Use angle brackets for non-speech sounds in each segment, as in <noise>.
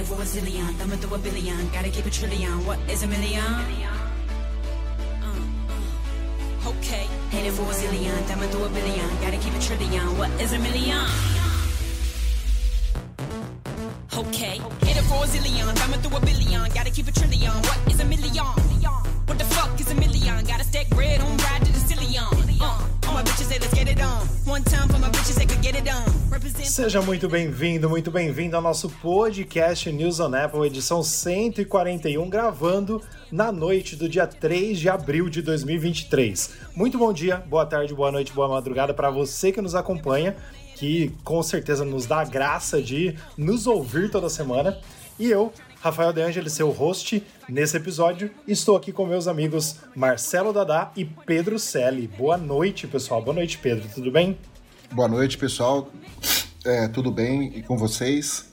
Headed for a zillion, thumbing through a billion. Gotta keep a trillion. What is a million? Uh, uh. Okay. Headed for a zillion, thumbing through a billion. Gotta keep a trillion. What is a million? Okay. Headed for a zillion, thumbing through a billion. Gotta keep a trillion. What is a million? What the fuck is a million? Gotta stack bread on ride Seja muito bem-vindo, muito bem-vindo ao nosso podcast News on Apple, edição 141, gravando na noite do dia 3 de abril de 2023. Muito bom dia, boa tarde, boa noite, boa madrugada para você que nos acompanha, que com certeza nos dá a graça de nos ouvir toda semana. E eu, Rafael De Angeli, seu host nesse episódio, estou aqui com meus amigos Marcelo Dadá e Pedro Selle. Boa noite, pessoal. Boa noite, Pedro. Tudo bem? Boa noite, pessoal. É, tudo bem? E com vocês?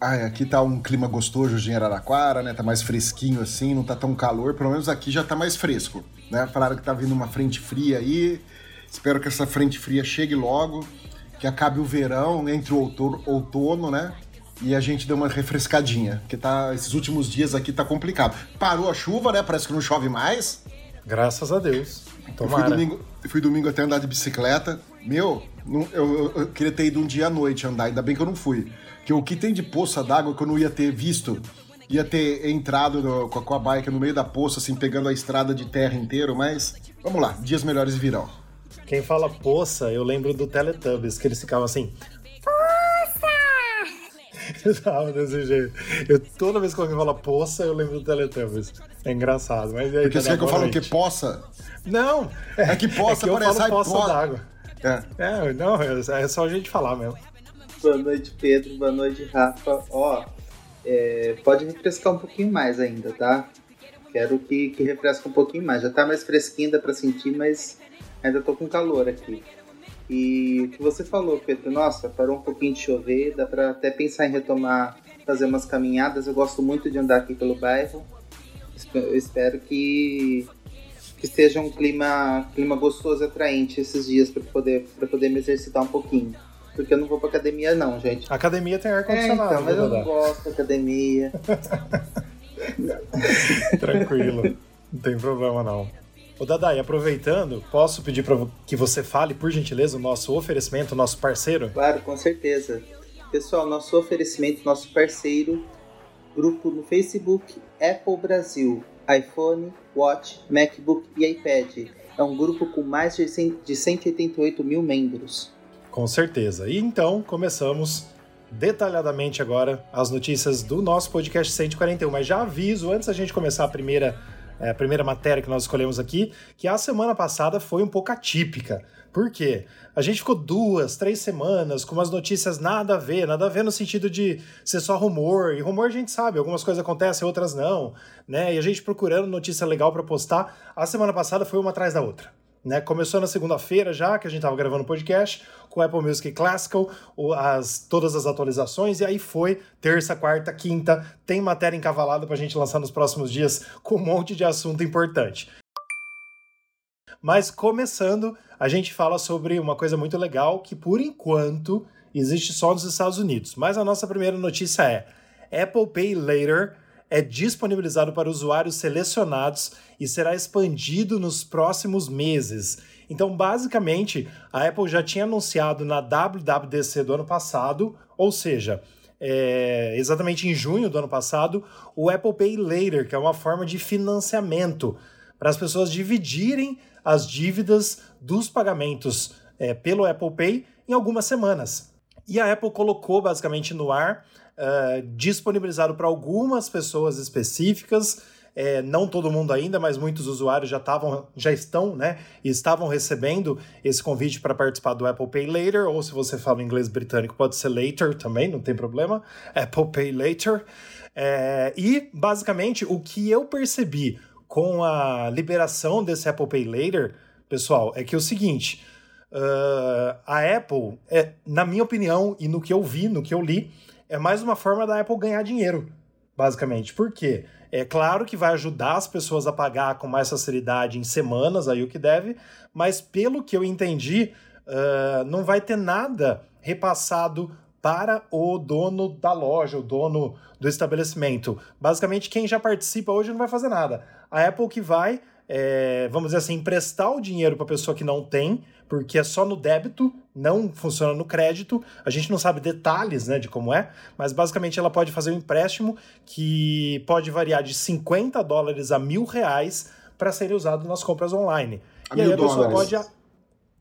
Ai, aqui tá um clima gostoso de Araraquara, né? Tá mais fresquinho assim, não tá tão calor. Pelo menos aqui já tá mais fresco, né? Falaram que tá vindo uma frente fria aí. Espero que essa frente fria chegue logo, que acabe o verão, entre o outono, outono né? E a gente dê uma refrescadinha, porque tá, esses últimos dias aqui tá complicado. Parou a chuva, né? Parece que não chove mais. Graças a Deus. Eu fui Tomara. domingo, fui domingo até andar de bicicleta. Meu, não- eu, eu- queria ter ido um dia à noite andar, ainda bem que eu não fui. Porque o que tem de poça d'água que eu não ia ter visto, ia ter entrado no- com, a, com a bike no meio da poça, assim, pegando a estrada de terra inteiro, mas vamos lá, dias melhores virão. Quem fala poça, eu lembro do Teletubbies, que eles ficavam assim. Falavam desse jeito. Eu, toda vez que alguém fala poça, eu lembro do Teletubbies. É engraçado, mas aí, Porque você quer que eu fale o que poça? Não! É que poça é que eu parece, falo poça po- d'água. É. É, não, é só a gente falar mesmo. Boa noite, Pedro. Boa noite, Rafa. Ó, é, pode refrescar um pouquinho mais ainda, tá? Quero que, que refresque um pouquinho mais. Já tá mais fresquinho, dá pra sentir, mas ainda tô com calor aqui. E o que você falou, Pedro, nossa, parou um pouquinho de chover, dá pra até pensar em retomar, fazer umas caminhadas. Eu gosto muito de andar aqui pelo bairro. Eu espero que, que esteja um clima, clima gostoso e atraente esses dias para poder, pra poder me exercitar um pouquinho. Porque eu não vou pra academia, não, gente. Academia tem É, ar-condicionado, então, mas viu, eu não gosto da academia. <laughs> Tranquilo. Não tem problema, não. Ô, Dadá, e aproveitando, posso pedir para que você fale, por gentileza, o nosso oferecimento, o nosso parceiro? Claro, com certeza. Pessoal, nosso oferecimento, nosso parceiro, grupo no Facebook Apple Brasil, iPhone, Watch, MacBook e iPad. É um grupo com mais de 100 de 188 mil membros. Com certeza. E então, começamos detalhadamente agora as notícias do nosso podcast 141. Mas já aviso, antes da gente começar a primeira, é, a primeira matéria que nós escolhemos aqui, que a semana passada foi um pouco atípica. Por quê? A gente ficou duas, três semanas com umas notícias nada a ver, nada a ver no sentido de ser só rumor. E rumor a gente sabe, algumas coisas acontecem, outras não, né? E a gente procurando notícia legal para postar. A semana passada foi uma atrás da outra. Né? Começou na segunda-feira já, que a gente estava gravando o podcast, com o Apple Music Classical, as, todas as atualizações, e aí foi terça, quarta, quinta, tem matéria encavalada para a gente lançar nos próximos dias com um monte de assunto importante. Mas começando, a gente fala sobre uma coisa muito legal que, por enquanto, existe só nos Estados Unidos. Mas a nossa primeira notícia é: Apple Pay Later é disponibilizado para usuários selecionados e será expandido nos próximos meses. Então, basicamente, a Apple já tinha anunciado na WWDC do ano passado, ou seja, é, exatamente em junho do ano passado, o Apple Pay Later, que é uma forma de financiamento para as pessoas dividirem as dívidas dos pagamentos é, pelo Apple Pay em algumas semanas. E a Apple colocou basicamente no ar, eh, disponibilizado para algumas pessoas específicas, eh, não todo mundo ainda, mas muitos usuários já, estavam, já estão, né, estavam recebendo esse convite para participar do Apple Pay Later, ou se você fala inglês britânico, pode ser Later também, não tem problema, <laughs> Apple Pay Later. Eh, e, basicamente, o que eu percebi com a liberação desse Apple Pay Later, pessoal, é que é o seguinte: uh, a Apple, é, na minha opinião, e no que eu vi, no que eu li, é mais uma forma da Apple ganhar dinheiro, basicamente. Por quê? É claro que vai ajudar as pessoas a pagar com mais facilidade em semanas, aí o que deve, mas pelo que eu entendi, uh, não vai ter nada repassado para o dono da loja, o dono do estabelecimento. Basicamente, quem já participa hoje não vai fazer nada. A Apple que vai, é, vamos dizer assim, emprestar o dinheiro para a pessoa que não tem, porque é só no débito, não funciona no crédito. A gente não sabe detalhes né, de como é, mas basicamente ela pode fazer um empréstimo que pode variar de 50 dólares a mil reais para ser usado nas compras online. A e aí a pessoa dólares. pode.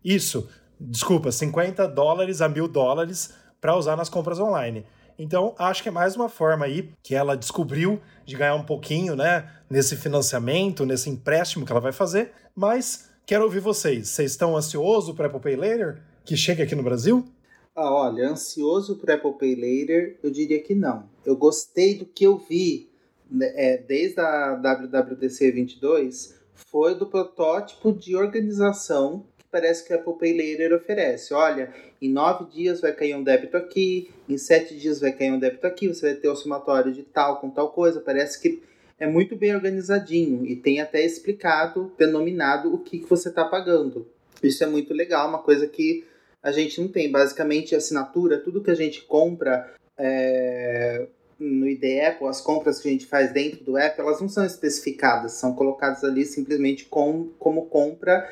Isso, desculpa, 50 dólares a mil dólares para usar nas compras online. Então, acho que é mais uma forma aí que ela descobriu de ganhar um pouquinho, né, nesse financiamento, nesse empréstimo que ela vai fazer. Mas quero ouvir vocês. Vocês estão ansiosos para Apple Pay Later, que chega aqui no Brasil? Ah, olha, ansioso para Apple Pay Later, eu diria que não. Eu gostei do que eu vi né, é, desde a WWDC 22, foi do protótipo de organização que parece que a Apple Pay Later oferece. Olha, em nove dias vai cair um débito aqui, em sete dias vai cair um débito aqui, você vai ter o somatório de tal com tal coisa. Parece que é muito bem organizadinho e tem até explicado, denominado o que, que você está pagando. Isso é muito legal, uma coisa que a gente não tem. Basicamente, assinatura, tudo que a gente compra é, no ID Apple, as compras que a gente faz dentro do app, elas não são especificadas, são colocadas ali simplesmente com, como compra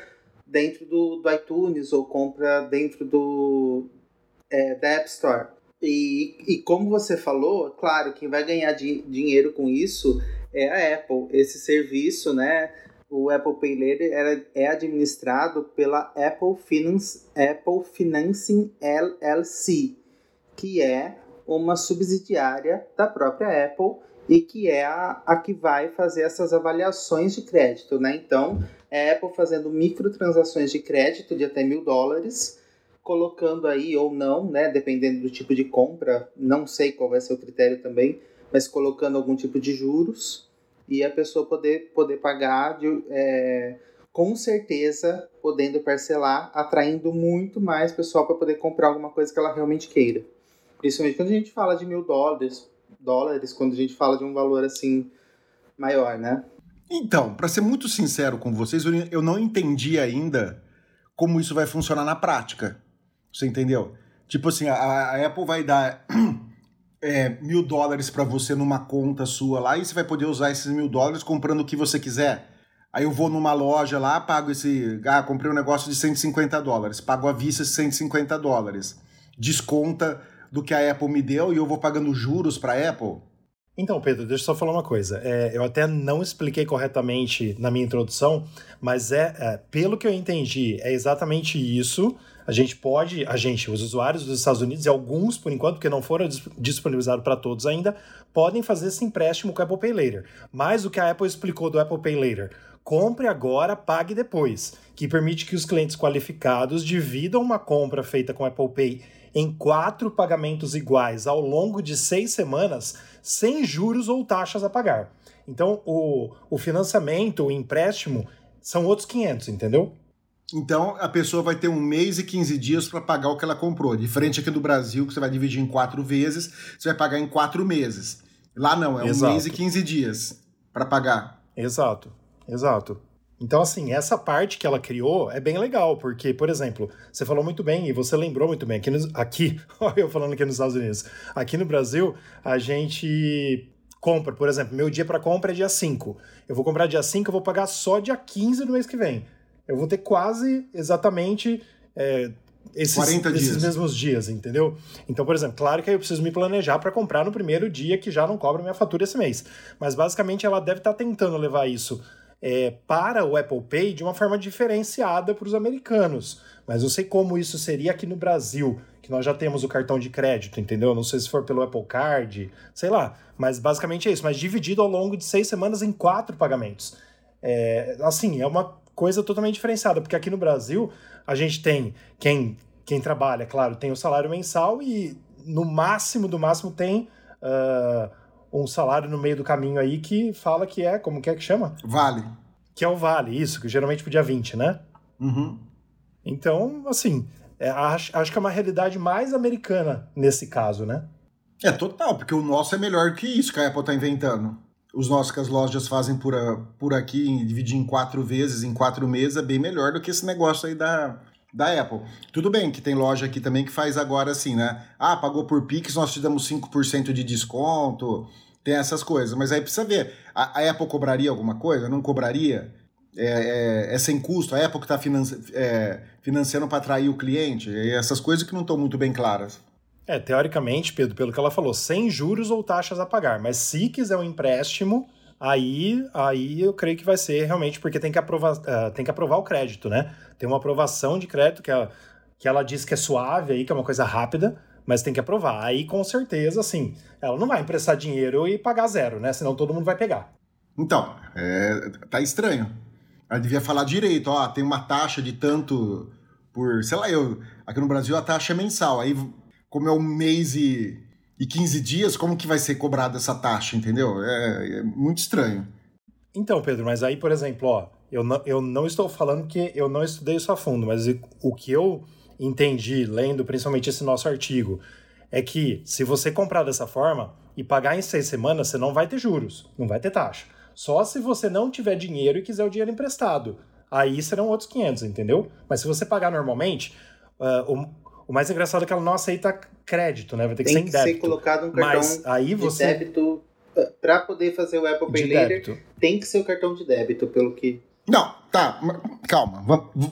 dentro do, do iTunes ou compra dentro do é, da App Store. E, e como você falou, claro, quem vai ganhar di dinheiro com isso é a Apple. Esse serviço, né? O Apple Pay Later era, é administrado pela Apple, Finance, Apple Financing LLC, que é uma subsidiária da própria Apple e que é a, a que vai fazer essas avaliações de crédito, né? Então, é a Apple fazendo microtransações de crédito de até mil dólares, colocando aí ou não, né? Dependendo do tipo de compra, não sei qual vai ser o critério também, mas colocando algum tipo de juros e a pessoa poder, poder pagar de, é, com certeza podendo parcelar, atraindo muito mais pessoal para poder comprar alguma coisa que ela realmente queira. Principalmente quando a gente fala de mil dólares, dólares, quando a gente fala de um valor assim maior, né? Então, para ser muito sincero com vocês, eu não entendi ainda como isso vai funcionar na prática. Você entendeu? Tipo assim, a, a Apple vai dar é, mil dólares para você numa conta sua lá e você vai poder usar esses mil dólares comprando o que você quiser. Aí eu vou numa loja lá, pago esse. Ah, comprei um negócio de 150 dólares, pago à vista 150 dólares. Desconta do que a Apple me deu e eu vou pagando juros para a Apple. Então, Pedro, deixa eu só falar uma coisa. É, eu até não expliquei corretamente na minha introdução, mas é, é, pelo que eu entendi, é exatamente isso. A gente pode, a gente, os usuários dos Estados Unidos, e alguns, por enquanto, porque não foram disponibilizados para todos ainda, podem fazer esse empréstimo com o Apple Pay Later. Mas o que a Apple explicou do Apple Pay Later, compre agora, pague depois, que permite que os clientes qualificados dividam uma compra feita com Apple Pay em quatro pagamentos iguais ao longo de seis semanas, sem juros ou taxas a pagar. Então, o, o financiamento, o empréstimo, são outros 500, entendeu? Então, a pessoa vai ter um mês e 15 dias para pagar o que ela comprou. Diferente aqui no Brasil, que você vai dividir em quatro vezes, você vai pagar em quatro meses. Lá não, é Exato. um mês e 15 dias para pagar. Exato, exato. Então, assim, essa parte que ela criou é bem legal, porque, por exemplo, você falou muito bem e você lembrou muito bem, aqui, no, aqui <laughs> eu falando aqui nos Estados Unidos, aqui no Brasil, a gente compra, por exemplo, meu dia para compra é dia 5. Eu vou comprar dia 5, eu vou pagar só dia 15 do mês que vem. Eu vou ter quase exatamente é, esses, 40 esses mesmos dias, entendeu? Então, por exemplo, claro que aí eu preciso me planejar para comprar no primeiro dia que já não cobra minha fatura esse mês. Mas basicamente ela deve estar tentando levar isso é, para o Apple Pay de uma forma diferenciada para os americanos. Mas não sei como isso seria aqui no Brasil, que nós já temos o cartão de crédito, entendeu? Não sei se for pelo Apple Card, sei lá. Mas basicamente é isso, mas dividido ao longo de seis semanas em quatro pagamentos. É, assim, é uma coisa totalmente diferenciada, porque aqui no Brasil a gente tem quem, quem trabalha, claro, tem o salário mensal e no máximo do máximo tem. Uh, um salário no meio do caminho aí que fala que é, como que é que chama? Vale. Que é o vale, isso, que geralmente podia 20, né? Uhum. Então, assim, é, acho, acho que é uma realidade mais americana nesse caso, né? É total, porque o nosso é melhor que isso que a Apple tá inventando. Os nossos que as lojas fazem por, a, por aqui, dividir em quatro vezes, em quatro meses, é bem melhor do que esse negócio aí da, da Apple. Tudo bem que tem loja aqui também que faz agora assim, né? Ah, pagou por Pix, nós te damos 5% de desconto, tem essas coisas. Mas aí precisa ver, a, a Apple cobraria alguma coisa? Não cobraria? É, é, é sem custo? A Apple que está financi é, financiando para atrair o cliente? Essas coisas que não estão muito bem claras. É, teoricamente, Pedro, pelo que ela falou, sem juros ou taxas a pagar. Mas se quiser um empréstimo, aí, aí eu creio que vai ser realmente porque tem que aprovar, uh, tem que aprovar o crédito, né? Tem uma aprovação de crédito que ela, que ela diz que é suave aí, que é uma coisa rápida, mas tem que aprovar. Aí, com certeza, assim, ela não vai emprestar dinheiro e pagar zero, né? Senão todo mundo vai pegar. Então, é, tá estranho. Ela devia falar direito, ó, tem uma taxa de tanto por, sei lá, eu, aqui no Brasil a taxa é mensal, aí como é um mês e, e 15 dias, como que vai ser cobrada essa taxa, entendeu? É, é muito estranho. Então, Pedro, mas aí, por exemplo, ó, eu não, eu não estou falando que eu não estudei isso a fundo, mas o que eu entendi lendo principalmente esse nosso artigo é que se você comprar dessa forma e pagar em seis semanas, você não vai ter juros, não vai ter taxa. Só se você não tiver dinheiro e quiser o dinheiro emprestado. Aí serão outros 500, entendeu? Mas se você pagar normalmente, uh, o, mais engraçado é que ela não aceita crédito, né? Vai ter que Tem ser em débito. ser colocado um cartão Mas aí você... de débito para poder fazer o Apple Pay Later, tem que ser o cartão de débito, pelo que não, tá, calma.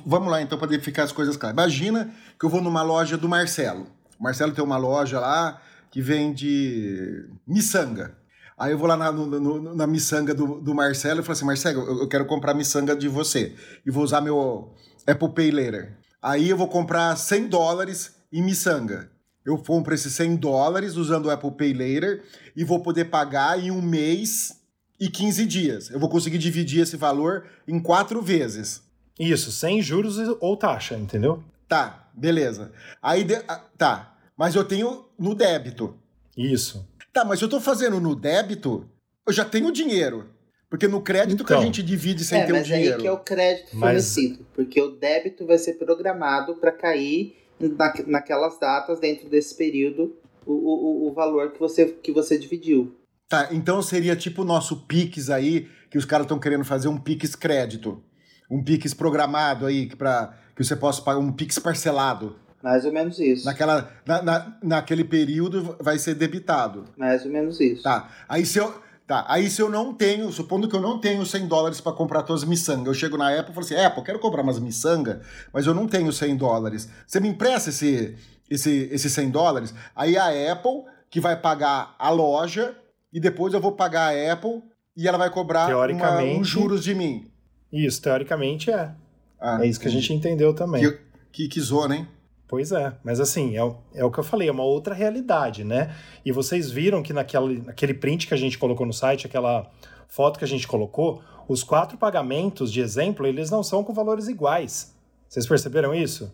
Vamos lá então para ficar as coisas claras. Imagina que eu vou numa loja do Marcelo. O Marcelo tem uma loja lá que vende miçanga. Aí eu vou lá na, no, na miçanga do, do Marcelo e falo assim: Marcelo, eu, eu quero comprar miçanga de você. E vou usar meu Apple Pay Later. Aí eu vou comprar 100 dólares em miçanga. Eu compro esses 100 dólares usando o Apple Pay Later e vou poder pagar em um mês e 15 dias. Eu vou conseguir dividir esse valor em quatro vezes. Isso, sem juros ou taxa, entendeu? Tá, beleza. Aí, de... tá, mas eu tenho no débito. Isso. Tá, mas se eu tô fazendo no débito, eu já tenho dinheiro. Porque no crédito então, que a então. gente divide sem é, ter o dinheiro. Mas aí que é o crédito fornecido. Mas... Porque o débito vai ser programado para cair na, naquelas datas, dentro desse período, o, o, o valor que você, que você dividiu. Tá, então seria tipo o nosso Pix aí, que os caras estão querendo fazer um Pix crédito. Um Pix programado aí, para que você possa pagar um Pix parcelado. Mais ou menos isso. Naquela, na, na, naquele período vai ser debitado. Mais ou menos isso. Tá. Aí se eu, tá. Aí se eu não tenho, supondo que eu não tenho 100 dólares para comprar todas as miçangas, eu chego na Apple e falo assim: Apple, quero comprar umas miçangas, mas eu não tenho 100 dólares. Você me empresta esse, esse, esse 100 dólares? Aí a Apple, que vai pagar a loja, e depois eu vou pagar a Apple e ela vai cobrar uma, uns juros de mim. Isso, teoricamente é. Ah, é isso que a gente entendeu também. Que, que, que zona, hein? Pois é, mas assim, é, é o que eu falei, é uma outra realidade, né? E vocês viram que naquele, naquele print que a gente colocou no site, aquela foto que a gente colocou, os quatro pagamentos de exemplo, eles não são com valores iguais. Vocês perceberam isso?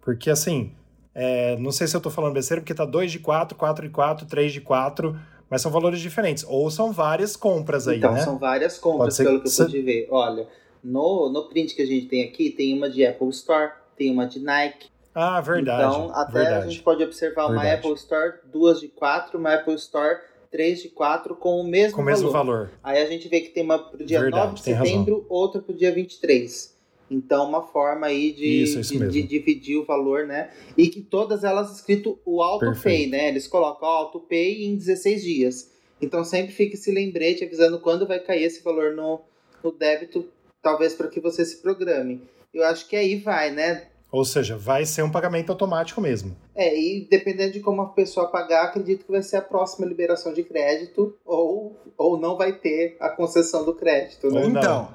Porque assim, é, não sei se eu tô falando besteira, porque tá 2 de 4, 4 de 4, 3 de 4, mas são valores diferentes. Ou são várias compras aí, então, né? Então, são várias compras, pelo que eu pude ver. Olha, no, no print que a gente tem aqui, tem uma de Apple Store, tem uma de Nike. Ah, verdade. Então, até verdade. a gente pode observar uma verdade. Apple Store, duas de quatro, uma Apple Store, três de quatro, com o mesmo com valor. mesmo valor. Aí a gente vê que tem uma pro dia verdade, 9 de setembro, razão. outra pro dia 23. Então, uma forma aí de, isso, isso de, de, dividir o valor, né? E que todas elas escrito o AutoPay, né? Eles colocam o AutoPay em 16 dias. Então, sempre fique esse lembrete avisando quando vai cair esse valor no, no débito, talvez para que você se programe. Eu acho que aí vai, né? Ou seja, vai ser um pagamento automático mesmo. É, e dependendo de como a pessoa pagar, acredito que vai ser a próxima liberação de crédito ou, ou não vai ter a concessão do crédito. Né? Então,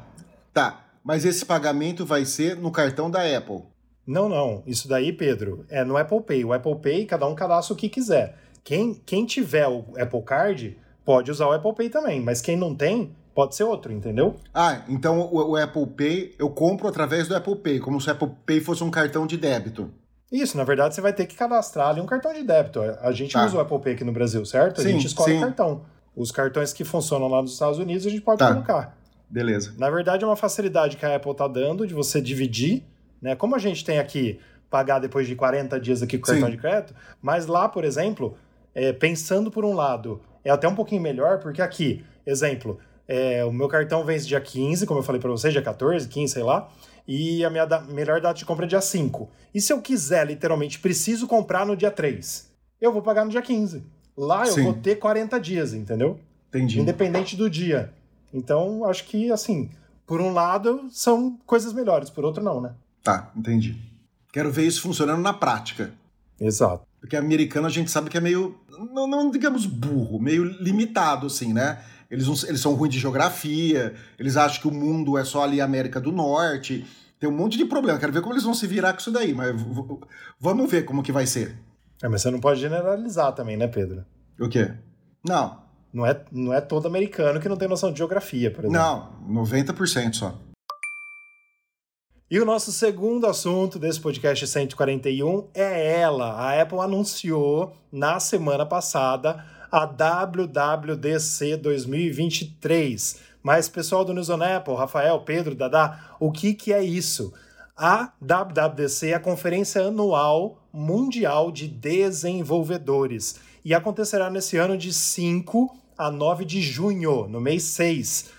tá. Mas esse pagamento vai ser no cartão da Apple. Não, não. Isso daí, Pedro, é no Apple Pay. O Apple Pay, cada um cadastra o que quiser. Quem, quem tiver o Apple Card pode usar o Apple Pay também, mas quem não tem, pode ser outro, entendeu? Ah, então o, o Apple Pay eu compro através do Apple Pay, como se o Apple Pay fosse um cartão de débito. Isso, na verdade você vai ter que cadastrar ali um cartão de débito. A gente tá. usa o Apple Pay aqui no Brasil, certo? A sim, gente escolhe o cartão. Os cartões que funcionam lá nos Estados Unidos a gente pode tá. colocar. Beleza. Na verdade, é uma facilidade que a Apple está dando de você dividir, né? Como a gente tem aqui pagar depois de 40 dias aqui com o cartão de crédito, mas lá, por exemplo, é, pensando por um lado, é até um pouquinho melhor, porque aqui, exemplo, é, o meu cartão vence dia 15, como eu falei para vocês, dia 14, 15, sei lá. e a minha da melhor data de compra é dia 5. E se eu quiser, literalmente, preciso comprar no dia 3, eu vou pagar no dia 15. Lá eu Sim. vou ter 40 dias, entendeu? Entendi. Independente do dia. Então, acho que, assim, por um lado, são coisas melhores, por outro, não, né? Tá, entendi. Quero ver isso funcionando na prática. Exato. Porque americano a gente sabe que é meio, não, não digamos burro, meio limitado, assim, né? Eles, não- eles são ruins de geografia, eles acham que o mundo é só ali a América do Norte. Tem um monte de problema. Quero ver como eles vão se virar com isso daí, mas vamos ver como que vai ser. É, mas você não pode generalizar também, né, Pedro? O quê? Não, Não é, não é todo americano que não tem noção de geografia, por exemplo. não, 90% só. E o nosso segundo assunto desse podcast 141 é ela. A Apple anunciou na semana passada a WWDC 2023. Mas, pessoal do News on Apple, Rafael, Pedro, Dadá, o que, que é isso? A WWDC é a conferência anual mundial de desenvolvedores e acontecerá nesse ano de 5 a 9 de junho, no mês 6.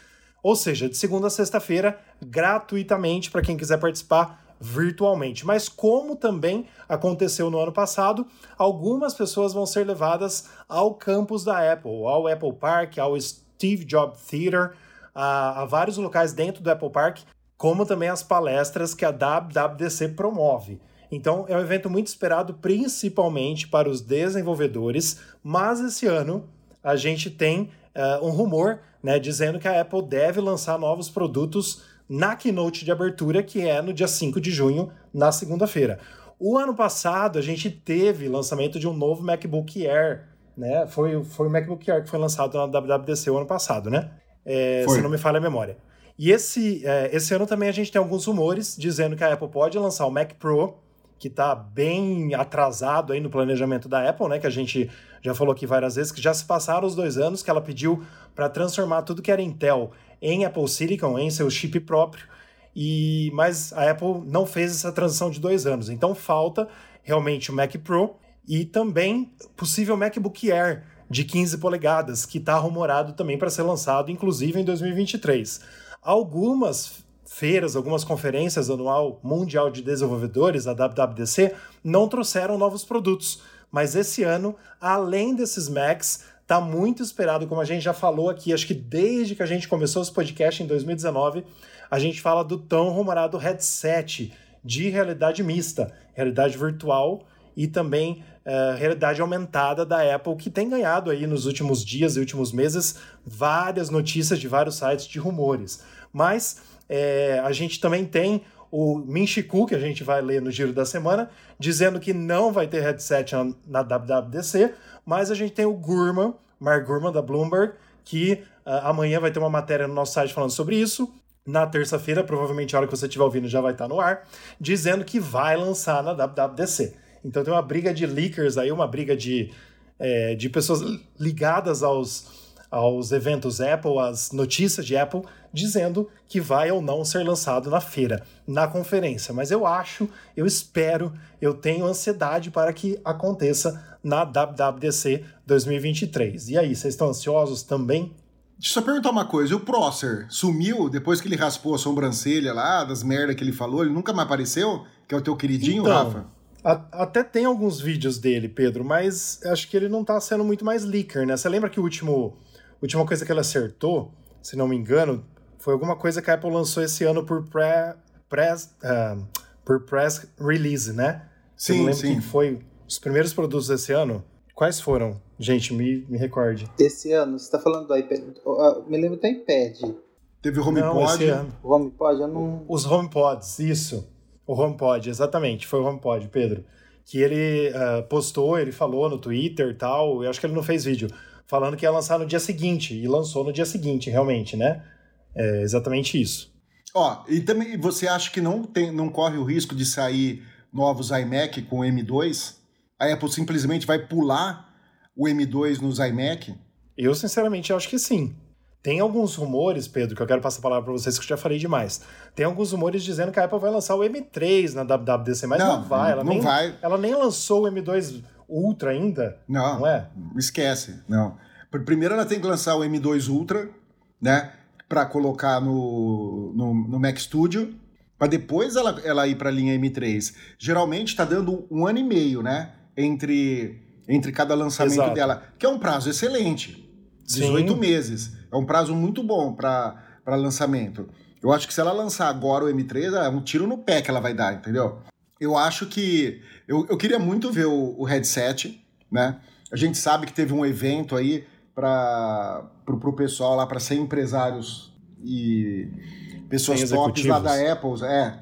Ou seja, de segunda a sexta-feira, gratuitamente para quem quiser participar virtualmente. Mas como também aconteceu no ano passado, algumas pessoas vão ser levadas ao campus da Apple, ao Apple Park, ao Steve Jobs Theater, a, a vários locais dentro do Apple Park, como também as palestras que a WWDC promove. Então é um evento muito esperado principalmente para os desenvolvedores, mas esse ano a gente tem eh, um rumor né, dizendo que a Apple deve lançar novos produtos na keynote de abertura, que é no dia 5 de junho, na segunda-feira. O ano passado a gente teve lançamento de um novo MacBook Air, né? Foi, foi o MacBook Air que foi lançado na WWDC o ano passado, né? É, se não me falha a memória. E esse, é, esse ano também a gente tem alguns rumores dizendo que a Apple pode lançar o Mac Pro, que está bem atrasado aí no planejamento da Apple, né? Que a gente já falou aqui várias vezes, que já se passaram os dois anos que ela pediu para transformar tudo que era Intel em Apple Silicon, em seu chip próprio. E mas a Apple não fez essa transição de dois anos. Então falta realmente o Mac Pro e também possível MacBook Air de 15 polegadas, que está rumorado também para ser lançado, inclusive em 2023. Algumas feiras, algumas conferências anual mundial de desenvolvedores, a WWDC, não trouxeram novos produtos. Mas esse ano, além desses Macs, tá muito esperado, como a gente já falou aqui, acho que desde que a gente começou esse podcast em 2019, a gente fala do tão rumorado headset de realidade mista, realidade virtual e também eh, realidade aumentada da Apple, que tem ganhado aí nos últimos dias e últimos meses várias notícias de vários sites de rumores. Mas eh, a gente também tem o Minchiku, que a gente vai ler no giro da semana, dizendo que não vai ter headset na, na WWDC, mas a gente tem o Gurman, Mark Gurman da Bloomberg, que ah, amanhã vai ter uma matéria no nosso site falando sobre isso. Na terça-feira, provavelmente a hora que você estiver ouvindo já vai estar no ar, dizendo que vai lançar na WWDC. Então tem uma briga de leakers aí, uma briga de, é, de pessoas ligadas aos, aos eventos Apple, às notícias de Apple, dizendo que vai ou não ser lançado na feira, na conferência. Mas eu acho, eu espero, eu tenho ansiedade para que aconteça na WWDC 2023. E aí, vocês estão ansiosos também? Deixa eu só perguntar uma coisa, o Prosser sumiu depois que ele raspou a sobrancelha lá, das merdas que ele falou, ele nunca mais apareceu? Que é o teu queridinho, Então, Rafa? A- até tem alguns vídeos dele, Pedro, mas acho que ele não tá sendo muito mais leaker, né? Você lembra que o último, última coisa que ele acertou, se não me engano, foi alguma coisa que a Apple lançou esse ano por pré, press, por press release, né? Sim, não lembra sim. foi os primeiros produtos desse ano? Quais foram? Gente, me, me recorde. Esse ano, você tá falando do iPad. Me lembro do iPad. Teve o Não, HomePod. esse ano. O HomePod, eu não. Os HomePods, isso. O HomePod, exatamente, foi o HomePod, Pedro. Que ele ah, postou, ele falou no Twitter e tal, eu acho que ele não fez vídeo, falando que ia lançar no dia seguinte, e lançou no dia seguinte, realmente, né? É exatamente isso. Ó, e também você acha que não, tem, não corre o risco de sair novos iMac com M2? A Apple simplesmente vai pular o M2 nos iMac? Eu, sinceramente, acho que sim. Tem alguns rumores, Pedro, que eu quero passar a palavra para vocês, que eu já falei demais. Tem alguns rumores dizendo que a Apple vai lançar o M3 na WWDC, mas não, Não, vai. Ela, não nem, vai. ela nem lançou o M2 Ultra ainda, Não, não é? esquece, não. Pr- Primeiro ela tem que lançar o M2 Ultra, né? Pra colocar no, no, no Mac Studio, para depois ela, ela ir para a linha M3. Geralmente está dando um ano e meio, né? Entre, entre cada lançamento Exato. dela, que é um prazo excelente. 18 Sim. meses. É um prazo muito bom para lançamento. Eu acho que se ela lançar agora o M3, é um tiro no pé que ela vai dar, entendeu? Eu acho que. Eu, eu queria muito ver o, o headset, né? A gente sabe que teve um evento aí para o pessoal lá, para ser empresários e pessoas tops lá da Apple, é,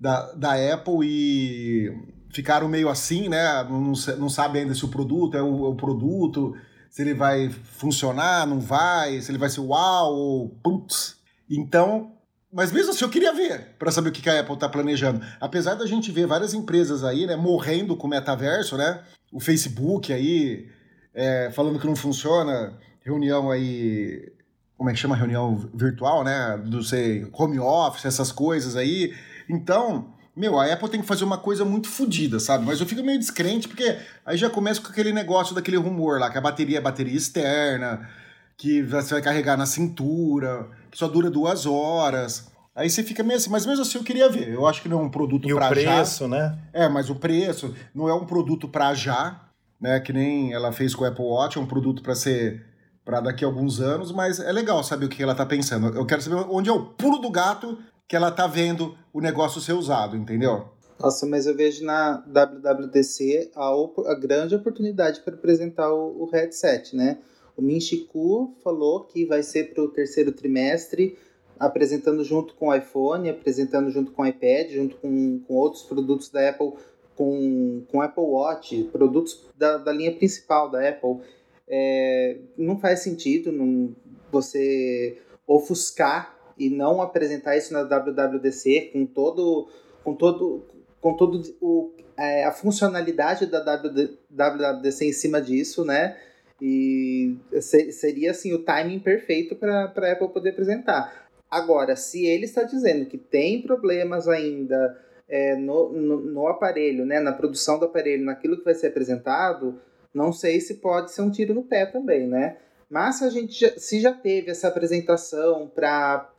da, da Apple e ficaram meio assim, né? Não, não sabe ainda se o produto é o, é o produto, se ele vai funcionar, não vai, se ele vai ser uau ou putz. Então, mas mesmo assim eu queria ver para saber o que a Apple tá planejando. Apesar da gente ver várias empresas aí, né, morrendo com o metaverso, né? O Facebook aí é, falando que não funciona, reunião aí, como é que chama reunião virtual, né? Do sei, home office, essas coisas aí. Então, meu, a Apple tem que fazer uma coisa muito fodida, sabe? Mas eu fico meio descrente porque aí já começa com aquele negócio daquele rumor lá, que a bateria é bateria externa, que você vai carregar na cintura, que só dura duas horas. Aí você fica meio assim, mas mesmo assim eu queria ver. Eu acho que não é um produto E o pra já. preço, né? É, mas o preço não é um produto para já, né? Que nem ela fez com o Apple Watch, é um produto para ser para daqui a alguns anos, mas é legal saber o que ela tá pensando. Eu quero saber onde é o pulo do gato que ela tá vendo o negócio ser usado, entendeu? Nossa, mas eu vejo na WWDC a, a grande oportunidade para apresentar o, o headset, né? O Min Chi Kuo falou que vai ser para o terceiro trimestre, apresentando junto com o iPhone, apresentando junto com o iPad, junto com, com outros produtos da Apple, com, com Apple Watch, produtos da, da linha principal da Apple. É, não faz sentido não, você ofuscar e não apresentar isso na WWDC com todo com todo com todo o, é, a funcionalidade da WD WWDC em cima disso, né? E se- seria assim o timing perfeito para a Apple poder apresentar. Agora, se ele está dizendo que tem problemas ainda é, no, no, no aparelho, né, na produção do aparelho, naquilo que vai ser apresentado, não sei se pode ser um tiro no pé também, né? Mas se a gente já, se já teve essa apresentação para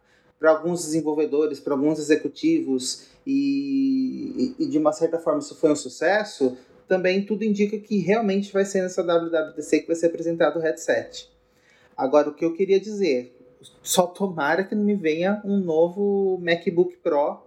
alguns desenvolvedores, para alguns executivos e, e, de uma certa forma isso foi um sucesso, também tudo indica que realmente vai ser nessa WWDC que vai ser apresentado o headset. Agora, o que eu queria dizer, só tomara que não me venha um novo MacBook Pro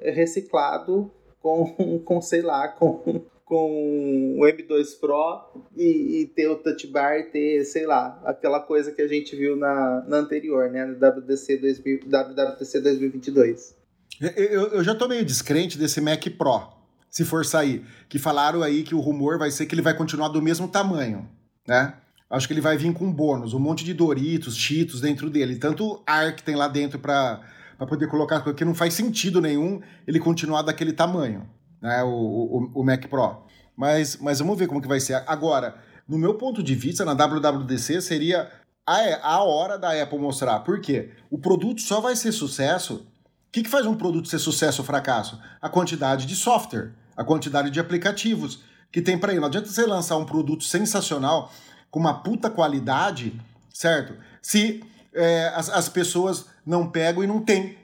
reciclado com, <laughs> com sei lá, com, com o M2 Pro e, e ter o Touch Bar ter, sei lá, aquela coisa que a gente viu na, na anterior, né, no WWDC, 2000, WWDC 2022. Eu, eu- já tô meio descrente desse Mac Pro, se for sair. Que falaram aí que o rumor vai ser que ele vai continuar do mesmo tamanho, né? Acho que ele vai vir com bônus, um monte de Doritos, Cheetos dentro dele. Tanto ar que tem lá dentro pra poder colocar, porque não faz sentido nenhum ele continuar daquele tamanho, né? O, o, o Mac Pro. Mas, mas vamos ver como que vai ser. Agora, no meu ponto de vista, na WWDC seria a, a hora da Apple mostrar. Por quê? O produto só vai ser sucesso o que, que faz um produto ser sucesso ou fracasso? A quantidade de software, a quantidade de aplicativos que tem para ele. Não adianta você lançar um produto sensacional, com uma puta qualidade, certo? Se é, as, as pessoas não pegam e não tem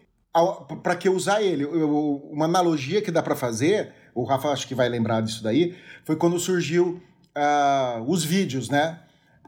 para que usar ele. Eu- uma analogia que dá para fazer, o Rafa acho que vai lembrar disso daí, foi quando surgiu ah, os vídeos, né?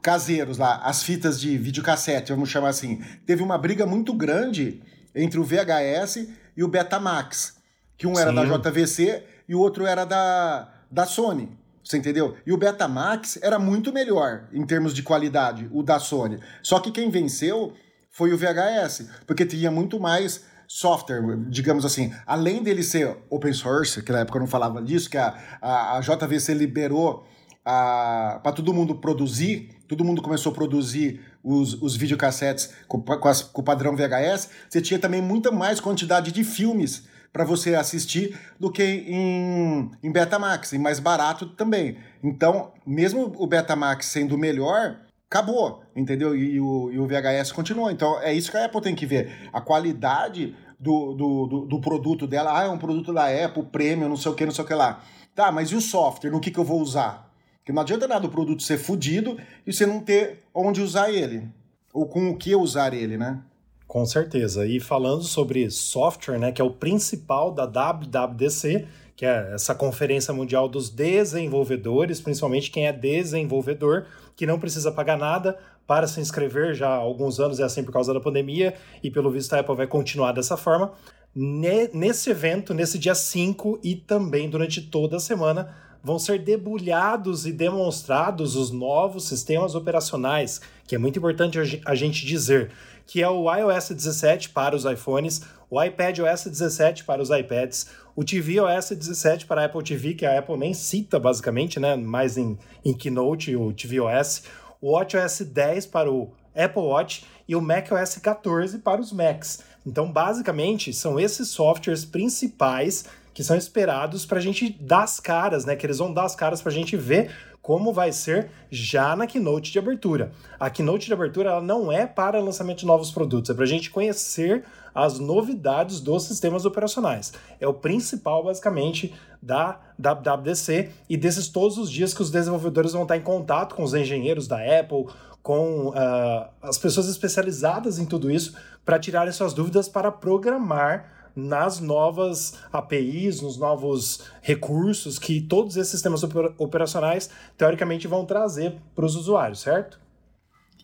Caseiros lá, as fitas de videocassete, vamos chamar assim. Teve uma briga muito grande entre o VHS e o Betamax. Que um era Sim. da JVC e o outro era da, da Sony. Você entendeu? E o Betamax era muito melhor em termos de qualidade, o da Sony. Só que quem venceu foi o VHS, porque tinha muito mais software, digamos assim. Além dele ser open source, que na época eu não falava disso, que a, a, a JVC liberou para todo mundo produzir, todo mundo começou a produzir os, os videocassetes com, com, as- com o padrão VHS, você tinha também muita mais quantidade de filmes para você assistir do que em, em Betamax, e mais barato também. Então, mesmo o Betamax sendo melhor, acabou, entendeu? E, o, e o VHS continuou. Então, é isso que a Apple tem que ver. A qualidade do, do, do, do produto dela, ah, é um produto da Apple, premium, não sei o que, não sei o que lá. Tá, mas e o software? No que, que eu vou usar? Porque não adianta nada o produto ser fodido e você não ter onde usar ele. Ou com o que usar ele, né? Com certeza. E falando sobre software, né, que é o principal da WWDC, que é essa conferência mundial dos desenvolvedores, principalmente quem é desenvolvedor, que não precisa pagar nada para se inscrever já há alguns anos, é assim por causa da pandemia, e pelo visto a Apple vai continuar dessa forma. Nesse evento, nesse dia 5 e também durante toda a semana, vão ser debulhados e demonstrados os novos sistemas operacionais, que é muito importante a gente dizer, que é o iOS 17 para os iPhones, o iPadOS 17 para os iPads, o tvOS 17 para a Apple TV, que a Apple nem cita basicamente, né, mais em, em Keynote, o tvOS, o WatchOS 10 para o Apple Watch e o macOS 14 para os Macs. Então, basicamente, são esses softwares principais que são esperados para a gente dar as caras, né? Que eles vão dar as caras para a gente ver como vai ser já na keynote de abertura. A keynote de abertura ela não é para lançamento de novos produtos, é para a gente conhecer as novidades dos sistemas operacionais. É o principal, basicamente, da WWDC e desses todos os dias que os desenvolvedores vão estar em contato com os engenheiros da Apple, com uh, as pessoas especializadas em tudo isso, para tirarem suas dúvidas para programar nas novas APIs, nos novos recursos que todos esses sistemas operacionais teoricamente vão trazer para os usuários, certo?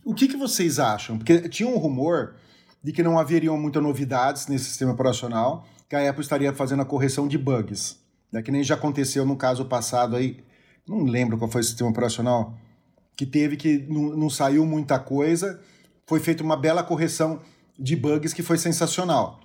O que, que vocês acham? Porque tinha um rumor de que não haveriam muitas novidades nesse sistema operacional, que a Apple estaria fazendo a correção de bugs, né? que nem já aconteceu no caso passado aí, não lembro qual foi o sistema operacional, que teve que não, não saiu muita coisa, foi feita uma bela correção de bugs que foi sensacional.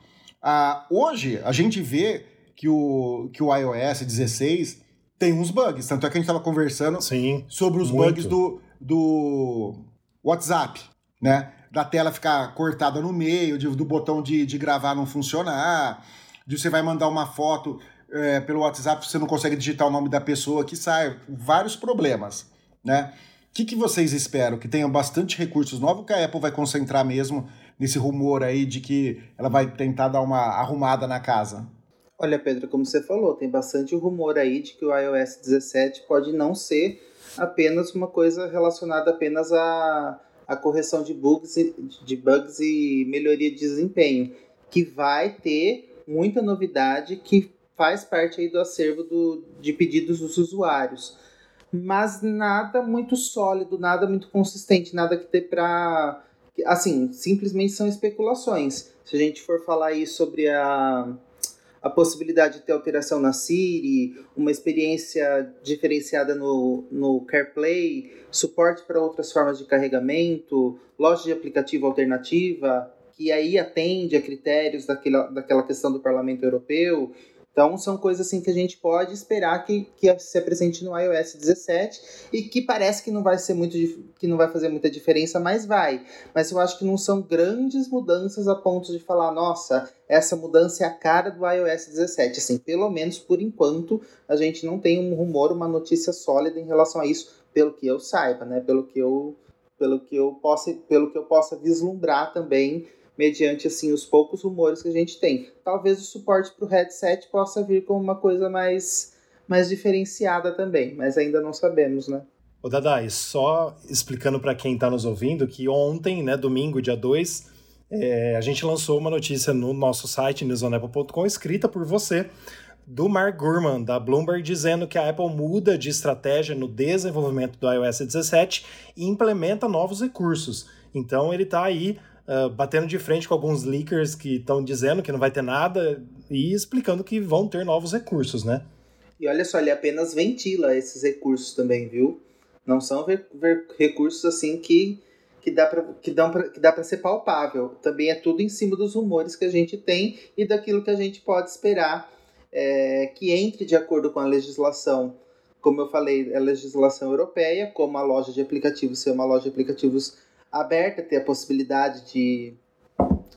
Ah, hoje, a gente vê que o, que o iOS 16 tem uns bugs. Tanto é que a gente estava conversando Sim, sobre os muito. bugs do, do WhatsApp, né? Da tela ficar cortada no meio, de, do botão de, de gravar não funcionar, de você vai mandar uma foto é, pelo WhatsApp, você não consegue digitar o nome da pessoa que sai. Vários problemas, né? O que, que vocês esperam? Que tenham bastante recursos novos que a Apple vai concentrar mesmo nesse rumor aí de que ela vai tentar dar uma arrumada na casa? Olha, Pedro, como você falou, tem bastante rumor aí de que o iOS 17 pode não ser apenas uma coisa relacionada apenas à, à correção de bugs, de bugs e melhoria de desempenho, que vai ter muita novidade que faz parte aí do acervo do, de pedidos dos usuários. Mas nada muito sólido, nada muito consistente, nada que dê para assim, simplesmente são especulações. Se a gente for falar aí sobre a, a possibilidade de ter alteração na Siri, uma experiência diferenciada no, no CarPlay, suporte para outras formas de carregamento, loja de aplicativo alternativa, que aí atende a critérios daquela, daquela questão do Parlamento Europeu. Então, são coisas assim que a gente pode esperar que, que se apresente no iOS 17 e que parece que não vai ser muito que não vai fazer muita diferença, mas vai. Mas eu acho que não são grandes mudanças a ponto de falar, nossa, essa mudança é a cara do iOS 17. Assim, pelo menos por enquanto, a gente não tem um rumor, uma notícia sólida em relação a isso, pelo que eu saiba, né? Pelo que eu pelo que eu possa, pelo que eu possa vislumbrar também mediante assim os poucos rumores que a gente tem. Talvez o suporte para o headset possa vir com uma coisa mais, mais diferenciada também, mas ainda não sabemos, né? Ô Dadai, só explicando para quem está nos ouvindo que ontem, né, domingo, dia 2, é, a gente lançou uma notícia no nosso site, newsonapple.com, escrita por você, do Mark Gurman, da Bloomberg, dizendo que a Apple muda de estratégia no desenvolvimento do iOS 17 e implementa novos recursos. Então ele está aí uh, batendo de frente com alguns leakers que estão dizendo que não vai ter nada e explicando que vão ter novos recursos, né? E olha só, ele apenas ventila esses recursos também, viu? Não são recursos assim que, que dá para que pra, que dá para ser palpável. Também é tudo em cima dos rumores que a gente tem e daquilo que a gente pode esperar é, que entre de acordo com a legislação. Como eu falei, a legislação europeia, como a loja de aplicativos ser uma loja de aplicativos aberta, ter a possibilidade de,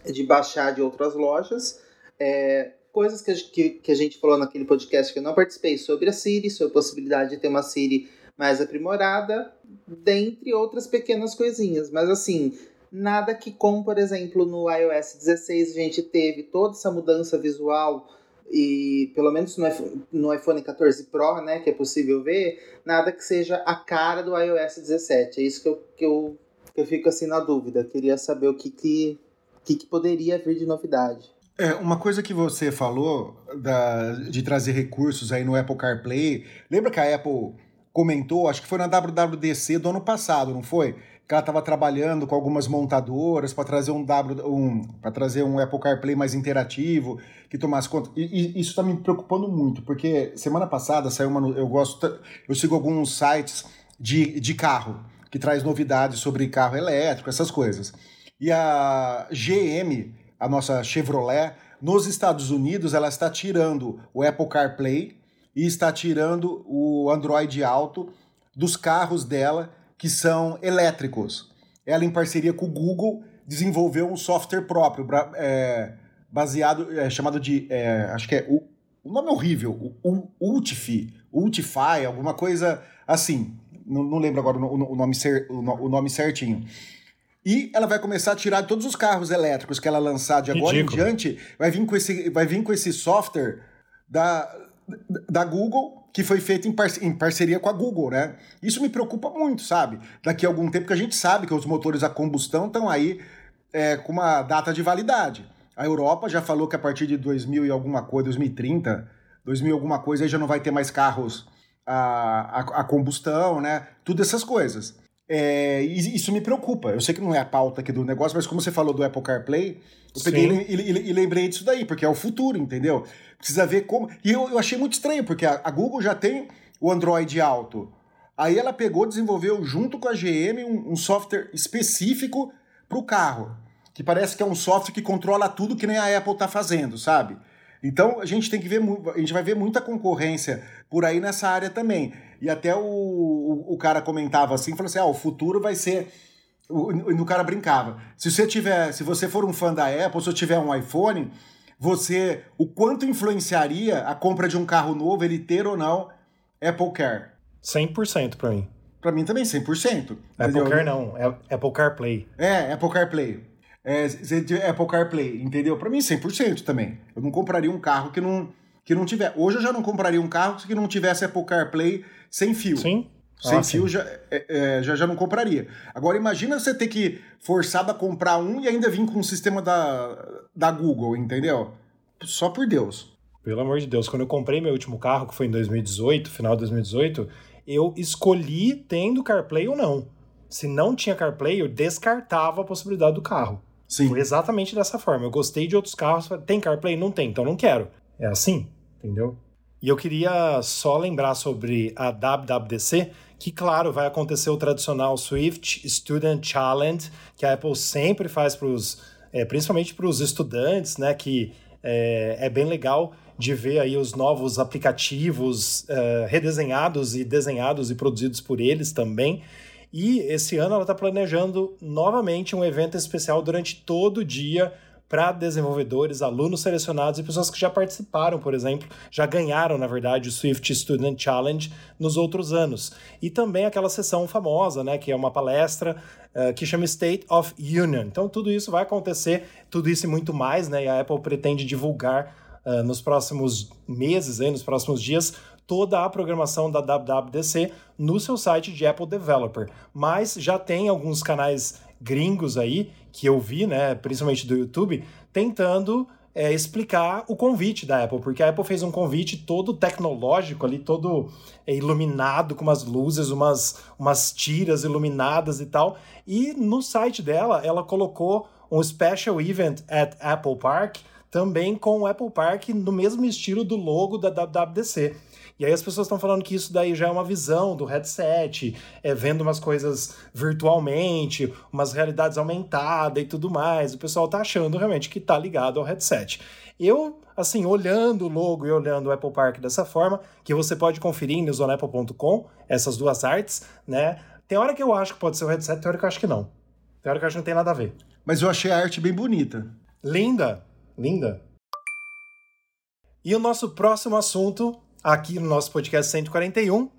de baixar de outras lojas. É, coisas que a, que, que a gente falou naquele podcast que eu não participei sobre a Siri, sobre a possibilidade de ter uma Siri mais aprimorada, dentre outras pequenas coisinhas. Mas assim, nada que como, por exemplo, no iOS 16 a gente teve toda essa mudança visual e pelo menos no iPhone, no iPhone 14 Pro, né, que é possível ver, nada que seja a cara do iOS 17. É isso que eu, que eu eu fico assim na dúvida. Queria saber o que, que, que, que poderia vir de novidade. É, uma coisa que você falou da, de trazer recursos aí no Apple CarPlay, lembra que a Apple comentou, acho que foi na WWDC do ano passado, não foi? Que ela estava trabalhando com algumas montadoras para trazer um W, um, para trazer um Apple CarPlay mais interativo, que tomasse conta. E, e isso está me preocupando muito, porque semana passada saiu uma, eu gosto, eu sigo alguns sites de, de carro que traz novidades sobre carro elétrico, essas coisas. E a GM, a nossa Chevrolet, nos Estados Unidos, ela está tirando o Apple CarPlay e está tirando o Android Auto dos carros dela que são elétricos. Ela, em parceria com o Google, desenvolveu um software próprio, é, baseado, é, chamado de, é, acho que é, o, o nome é horrível, o, Ultifi, Ultify, alguma coisa assim. Não, não lembro agora o, o, nome cer, o nome certinho. E ela vai começar a tirar todos os carros elétricos que ela lançar de agora Ridículo. em diante, vai vir com esse, vai vir com esse software da, da Google, que foi feito em, par em, parceria com a Google, né? Isso me preocupa muito, sabe? Daqui a algum tempo que a gente sabe que os motores a combustão estão aí é, com uma data de validade. A Europa já falou que a partir de 2000 e alguma coisa, 2030, 2000 e alguma coisa, aí já não vai ter mais carros a, a, a combustão, né? Tudo essas coisas. É, isso me preocupa. Eu sei que não é a pauta aqui do negócio, mas como você falou do Apple CarPlay, eu peguei e, e, e, lembrei disso daí, porque é o futuro, entendeu? Precisa ver como. E eu, eu achei muito estranho, porque a, a, Google já tem o Android Auto. Aí ela pegou, desenvolveu junto com a GM um, um software específico para o carro. Que parece que é um software que controla tudo que nem a Apple está fazendo, sabe? Então a gente tem que ver, a gente vai ver muita concorrência por aí nessa área também. E até o, o, o cara comentava assim, falou assim: ah, o futuro vai ser. O, o cara brincava. Se você tiver, se você for um fã da Apple, se eu tiver um iPhone, você. O quanto influenciaria a compra de um carro novo, ele ter ou não Apple Care? 100% para mim. Para mim também, 100%. Apple Care não, é Apple CarPlay. É, Apple CarPlay é, Apple CarPlay, entendeu? Para mim, 100% também. Eu não compraria um carro que não, que não tiver. Hoje eu já não compraria um carro que não tivesse Apple CarPlay sem fio. Sim. Sem ah, fio já, é, é, já, já não compraria. Agora imagina você ter que forçado a comprar um e ainda vir com um sistema da, da Google, entendeu? Só por Deus. Pelo amor de Deus, quando eu comprei meu último carro, que foi em 2018, final de 2018, eu escolhi tendo CarPlay ou não. Se não tinha CarPlay, eu descartava a possibilidade do carro. Sim. Foi exatamente dessa forma. Eu gostei de outros carros, tem CarPlay? Não tem, então não quero. É assim, entendeu? E eu queria só lembrar sobre a WWDC, que, claro, vai acontecer o tradicional Swift Student Challenge, que a Apple sempre faz para os, é, principalmente para os estudantes, né, que é, é, bem legal de ver aí os novos aplicativos é, redesenhados e desenhados e produzidos por eles também. E esse ano ela está planejando novamente um evento especial durante todo o dia para desenvolvedores, alunos selecionados e pessoas que já participaram, por exemplo, já ganharam, na verdade, o Swift Student Challenge nos outros anos. E também aquela sessão famosa, né, que é uma palestra uh, que chama State of Union. Então, tudo isso vai acontecer, tudo isso e muito mais, né, e a Apple pretende divulgar uh, nos próximos meses, aí, nos próximos dias, toda a programação da WWDC no seu site de Apple Developer. Mas já tem alguns canais gringos aí que eu vi, né, principalmente do YouTube, tentando é, explicar o convite da Apple, porque a Apple fez um convite todo tecnológico ali, todo é, iluminado com umas luzes, umas, umas tiras iluminadas e tal. E no site dela, ela colocou um special event at Apple Park, também com o Apple Park no mesmo estilo do logo da WWDC. E aí as pessoas estão falando que isso daí já é uma visão do headset, é vendo umas coisas virtualmente, umas realidades aumentadas e tudo mais. O pessoal tá achando realmente que tá ligado ao headset. Eu, assim, olhando o logo e olhando o Apple Park dessa forma, que você pode conferir em newsonapple.com, essas duas artes, né? Tem hora que eu acho que pode ser o headset, tem hora que eu acho que não. Tem hora que eu acho que não tem nada a ver. Mas eu achei a arte bem bonita. Linda, linda. E o nosso próximo assunto aqui no nosso podcast 141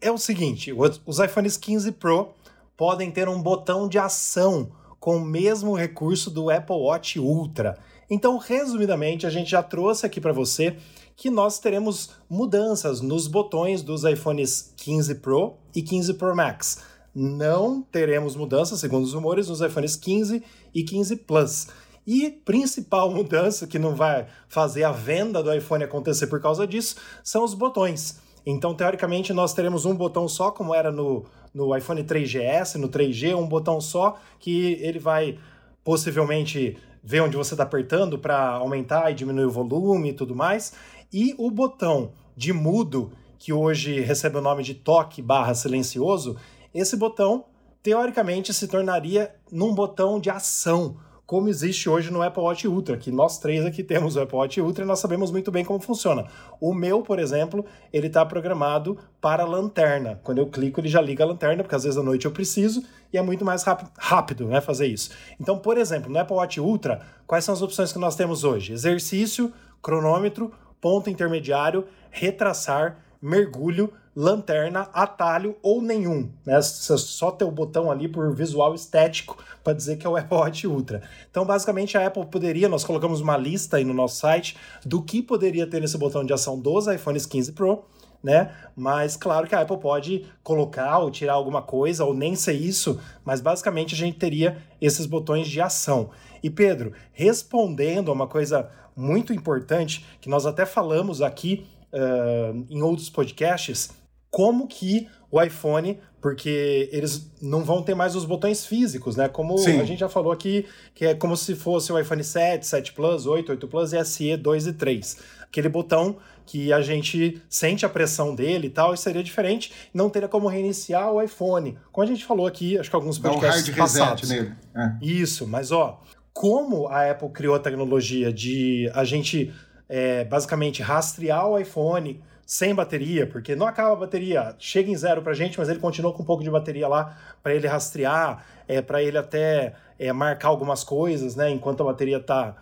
é o seguinte: os iPhones 15 Pro podem ter um botão de ação com o mesmo recurso do Apple Watch Ultra. Então, resumidamente, a gente já trouxe aqui para você que nós teremos mudanças nos botões dos iPhones 15 Pro e 15 Pro Max. Não teremos mudanças, segundo os rumores, nos iPhones 15 e 15 Plus. E principal <laughs> mudança que não vai fazer a venda do iPhone acontecer por causa disso são os botões. Então, teoricamente, nós teremos um botão só, como era no, no iPhone 3GS, no 3G, um botão só, que ele vai possivelmente ver onde você está apertando para aumentar e diminuir o volume e tudo mais. E o botão de mudo, que hoje recebe o nome de toque barra silencioso, esse botão, teoricamente, se tornaria num botão de ação, como existe hoje no Apple Watch Ultra, que nós três aqui temos o Apple Watch Ultra e nós sabemos muito bem como funciona. O meu, por exemplo, ele está programado para lanterna. Quando eu clico, ele já liga a lanterna, porque às vezes à noite eu preciso, e é muito mais rápido né, fazer isso. Então, por exemplo, no Apple Watch Ultra, quais são as opções que nós temos hoje? Exercício, cronômetro, ponto intermediário, retraçar, mergulho, lanterna, atalho ou nenhum. Né? Só ter o botão ali por visual estético para dizer que é o <laughs> Apple Watch Ultra. Então, basicamente, a Apple poderia, nós colocamos uma lista aí no nosso site do que poderia ter nesse botão de ação dos iPhones 15 Pro. Né? Mas claro que a Apple pode colocar ou tirar alguma coisa, ou nem ser isso, mas basicamente a gente teria esses botões de ação. E Pedro, respondendo a uma coisa muito importante que nós até falamos aqui uh, em outros podcasts, como que o iPhone, porque eles não vão ter mais os botões físicos, né? Como Sim. a gente já falou aqui, que é como se fosse o iPhone 7, 7 Plus, 8, 8 Plus e SE 2 e 3. Aquele botão que a gente sente a pressão dele e tal, e seria diferente, não teria como reiniciar o iPhone. Como a gente falou aqui, acho que alguns podcasts Dá um hard passados. reset nele. É. Isso, mas ó, como a Apple criou a tecnologia de a gente é, basicamente rastrear o iPhone sem bateria, porque não acaba a bateria, chega em zero para a gente, mas ele continua com um pouco de bateria lá para ele rastrear, é, para ele até é, marcar algumas coisas, né, enquanto a bateria está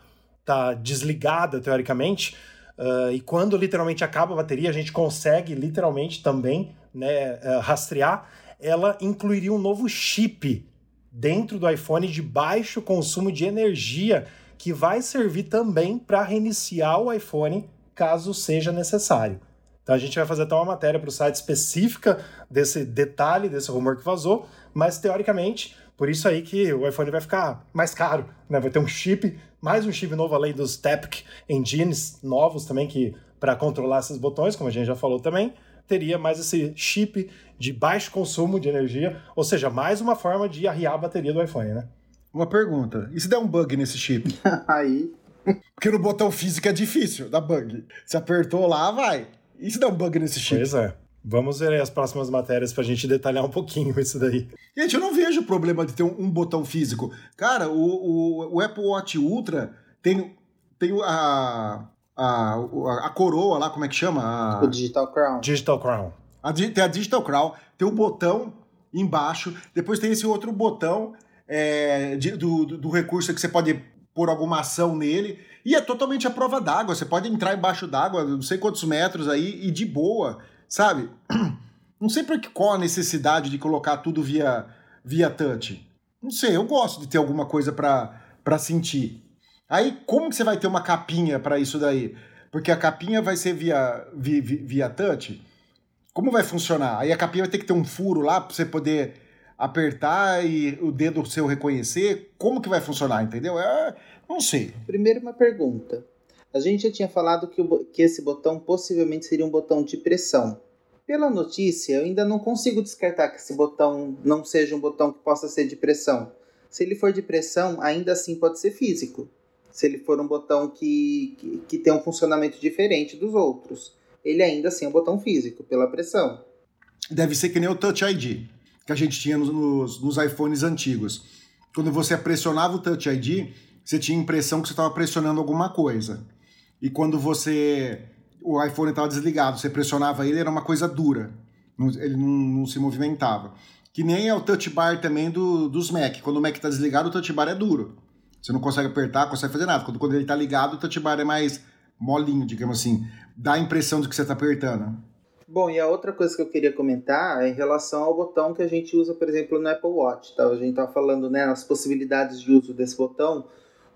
tá desligada, teoricamente. Uh, e quando literalmente acaba a bateria, a gente consegue literalmente também né, uh, rastrear. Ela incluiria um novo chip dentro do iPhone de baixo consumo de energia que vai servir também para reiniciar o iPhone caso seja necessário. Então a gente vai fazer até uma matéria para o site específica desse detalhe, desse rumor que vazou, mas teoricamente, por isso aí que o iPhone vai ficar mais caro, né? Vai ter um chip, mais um chip novo além dos Taptic Engines novos também que para controlar esses botões, como a gente já falou também, teria mais esse chip de baixo consumo de energia, ou seja, mais uma forma de arriar a bateria do iPhone, né? Uma pergunta, e se der um bug nesse chip? <laughs> Aí. Porque no botão físico é difícil, dá bug. Se apertou lá, vai. Se dá um bug nesse chip? Pois é. Vamos ver aí as próximas matérias pra gente detalhar um pouquinho isso daí. Gente, eu não vejo problema de ter um, um botão físico. Cara, o, o, o, Apple Watch Ultra tem, tem a, a, a, coroa lá, como é que chama? A... O Digital Crown. Digital Crown. A, tem a Digital Crown, tem o botão embaixo, depois tem esse outro botão é, de, do, do recurso que você pode pôr alguma ação nele. E é totalmente a prova d'água. Você pode entrar embaixo d'água, não sei quantos metros aí, e de boa, sabe? <clears throat> Não sei por que, qual a necessidade de colocar tudo via, via touch. Não sei, eu gosto de ter alguma coisa para sentir. Aí, como que você vai ter uma capinha para isso daí? Porque a capinha vai ser via, via, via touch. Como vai funcionar? Aí a capinha vai ter que ter um furo lá para você poder apertar e o dedo seu reconhecer? Como que vai funcionar, entendeu? É, não sei. Primeiro uma pergunta. A gente já tinha falado que, o, que esse botão possivelmente seria um botão de pressão. Pela notícia, eu ainda não consigo descartar que esse botão não seja um botão que possa ser de pressão. Se ele for de pressão, ainda assim pode ser físico. Se ele for um botão que, que, que tem um funcionamento diferente dos outros, ele ainda assim é um botão físico, pela pressão. Deve ser que nem o Touch ID que a gente tinha nos, nos iPhones antigos. Quando você pressionava o Touch ID, você tinha a impressão que você estava pressionando alguma coisa. E quando você o iPhone estava desligado, você pressionava ele, era uma coisa dura. Ele não, não, se movimentava. Que nem é o touch bar também do, dos Mac. Quando o Mac está desligado, o touch bar é duro. Você não consegue apertar, consegue fazer nada. Quando, quando ele está ligado, o touch bar é mais molinho, digamos assim. Dá a impressão de que você está apertando. Bom, e a outra coisa que eu queria comentar é em relação ao botão que a gente usa, por exemplo, no Apple Watch. Tá? A gente estava falando né, as possibilidades de uso desse botão.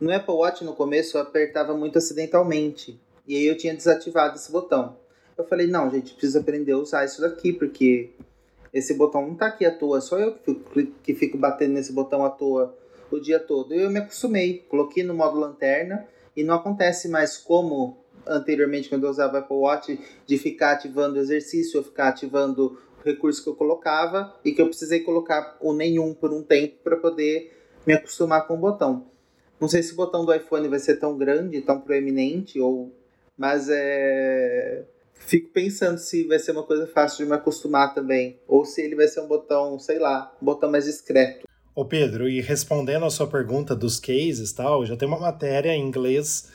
No Apple Watch, no começo, eu apertava muito acidentalmente. E aí eu tinha desativado esse botão. Eu falei, não, gente, precisa aprender a usar isso daqui, porque esse botão não está aqui à toa, só eu que fico, que fico batendo nesse botão à toa o dia todo. Eu me acostumei, coloquei no modo lanterna e não acontece mais como anteriormente quando eu usava o Apple Watch de ficar ativando o exercício ou ficar ativando o recurso que eu colocava e que eu precisei colocar o nenhum por um tempo para poder me acostumar com o botão. Não sei se o botão do iPhone vai ser tão grande, tão proeminente ou mas é fico pensando se vai ser uma coisa fácil de me acostumar também ou se ele vai ser um botão, sei lá, um botão mais discreto. Ô Pedro, e respondendo a sua pergunta dos cases tal, já tem uma matéria em inglês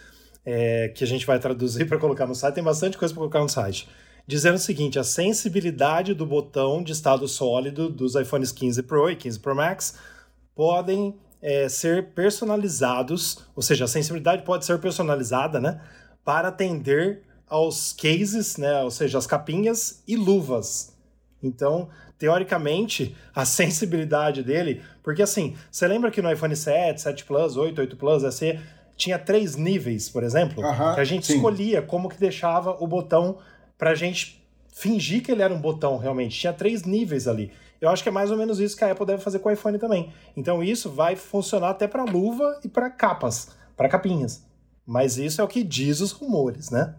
é, que a gente vai traduzir para colocar no site, tem bastante coisa para colocar no site. Dizendo o seguinte: a sensibilidade do botão de estado sólido dos iPhones 15 Pro e 15 Pro Max podem é, ser personalizados, ou seja, a sensibilidade pode ser personalizada, né, para atender aos cases, né, ou seja, as capinhas e luvas. Então, teoricamente, a <laughs> sensibilidade dele, porque assim, você lembra que no iPhone 7, 7 Plus, 8, 8 Plus, SE, tinha três níveis, por exemplo, uh -huh, que a gente sim. escolhia como que deixava o botão pra gente fingir que ele era um botão realmente. Tinha três níveis ali. Eu acho que é mais ou menos isso que a Apple deve fazer com o iPhone também. Então isso vai funcionar até para luva e para capas, para capinhas. Mas isso é o que diz os rumores, né?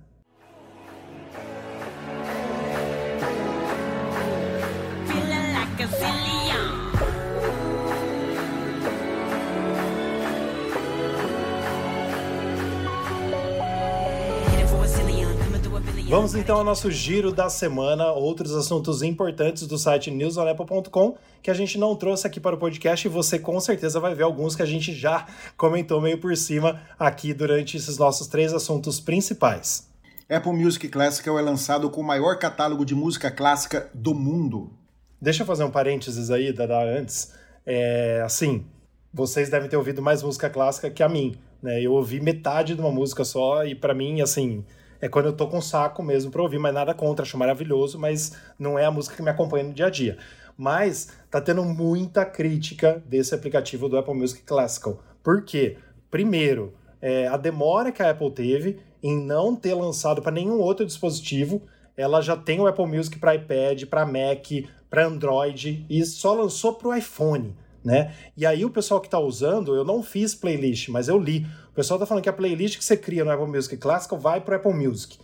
Vamos então ao nosso giro da semana, outros assuntos importantes do site newsonapple.com que a gente não trouxe aqui para o podcast e você com certeza vai ver alguns que a gente já comentou meio por cima aqui durante esses nossos três assuntos principais. Apple Music Classical é lançado com o maior catálogo de música clássica do mundo. Deixa eu fazer um parênteses aí, Dada, antes. É, assim, vocês devem ter ouvido mais música clássica que a mim, né? Eu ouvi metade de uma música só e para mim, assim, é quando eu tô com saco mesmo pra ouvir, mas nada contra, acho maravilhoso, mas não é a música que me acompanha no dia a dia. Mas tá tendo muita crítica desse aplicativo do Apple Music Classical. Por quê? Primeiro, é, a demora que a Apple teve em não ter lançado para nenhum outro dispositivo. Ela já tem o Apple Music para iPad, para Mac, para Android e só lançou para o iPhone. Né? E aí o pessoal que está usando, eu não fiz playlist, mas eu li pessoal tá falando que a playlist que você cria no Apple Music Classical vai pro Apple Music.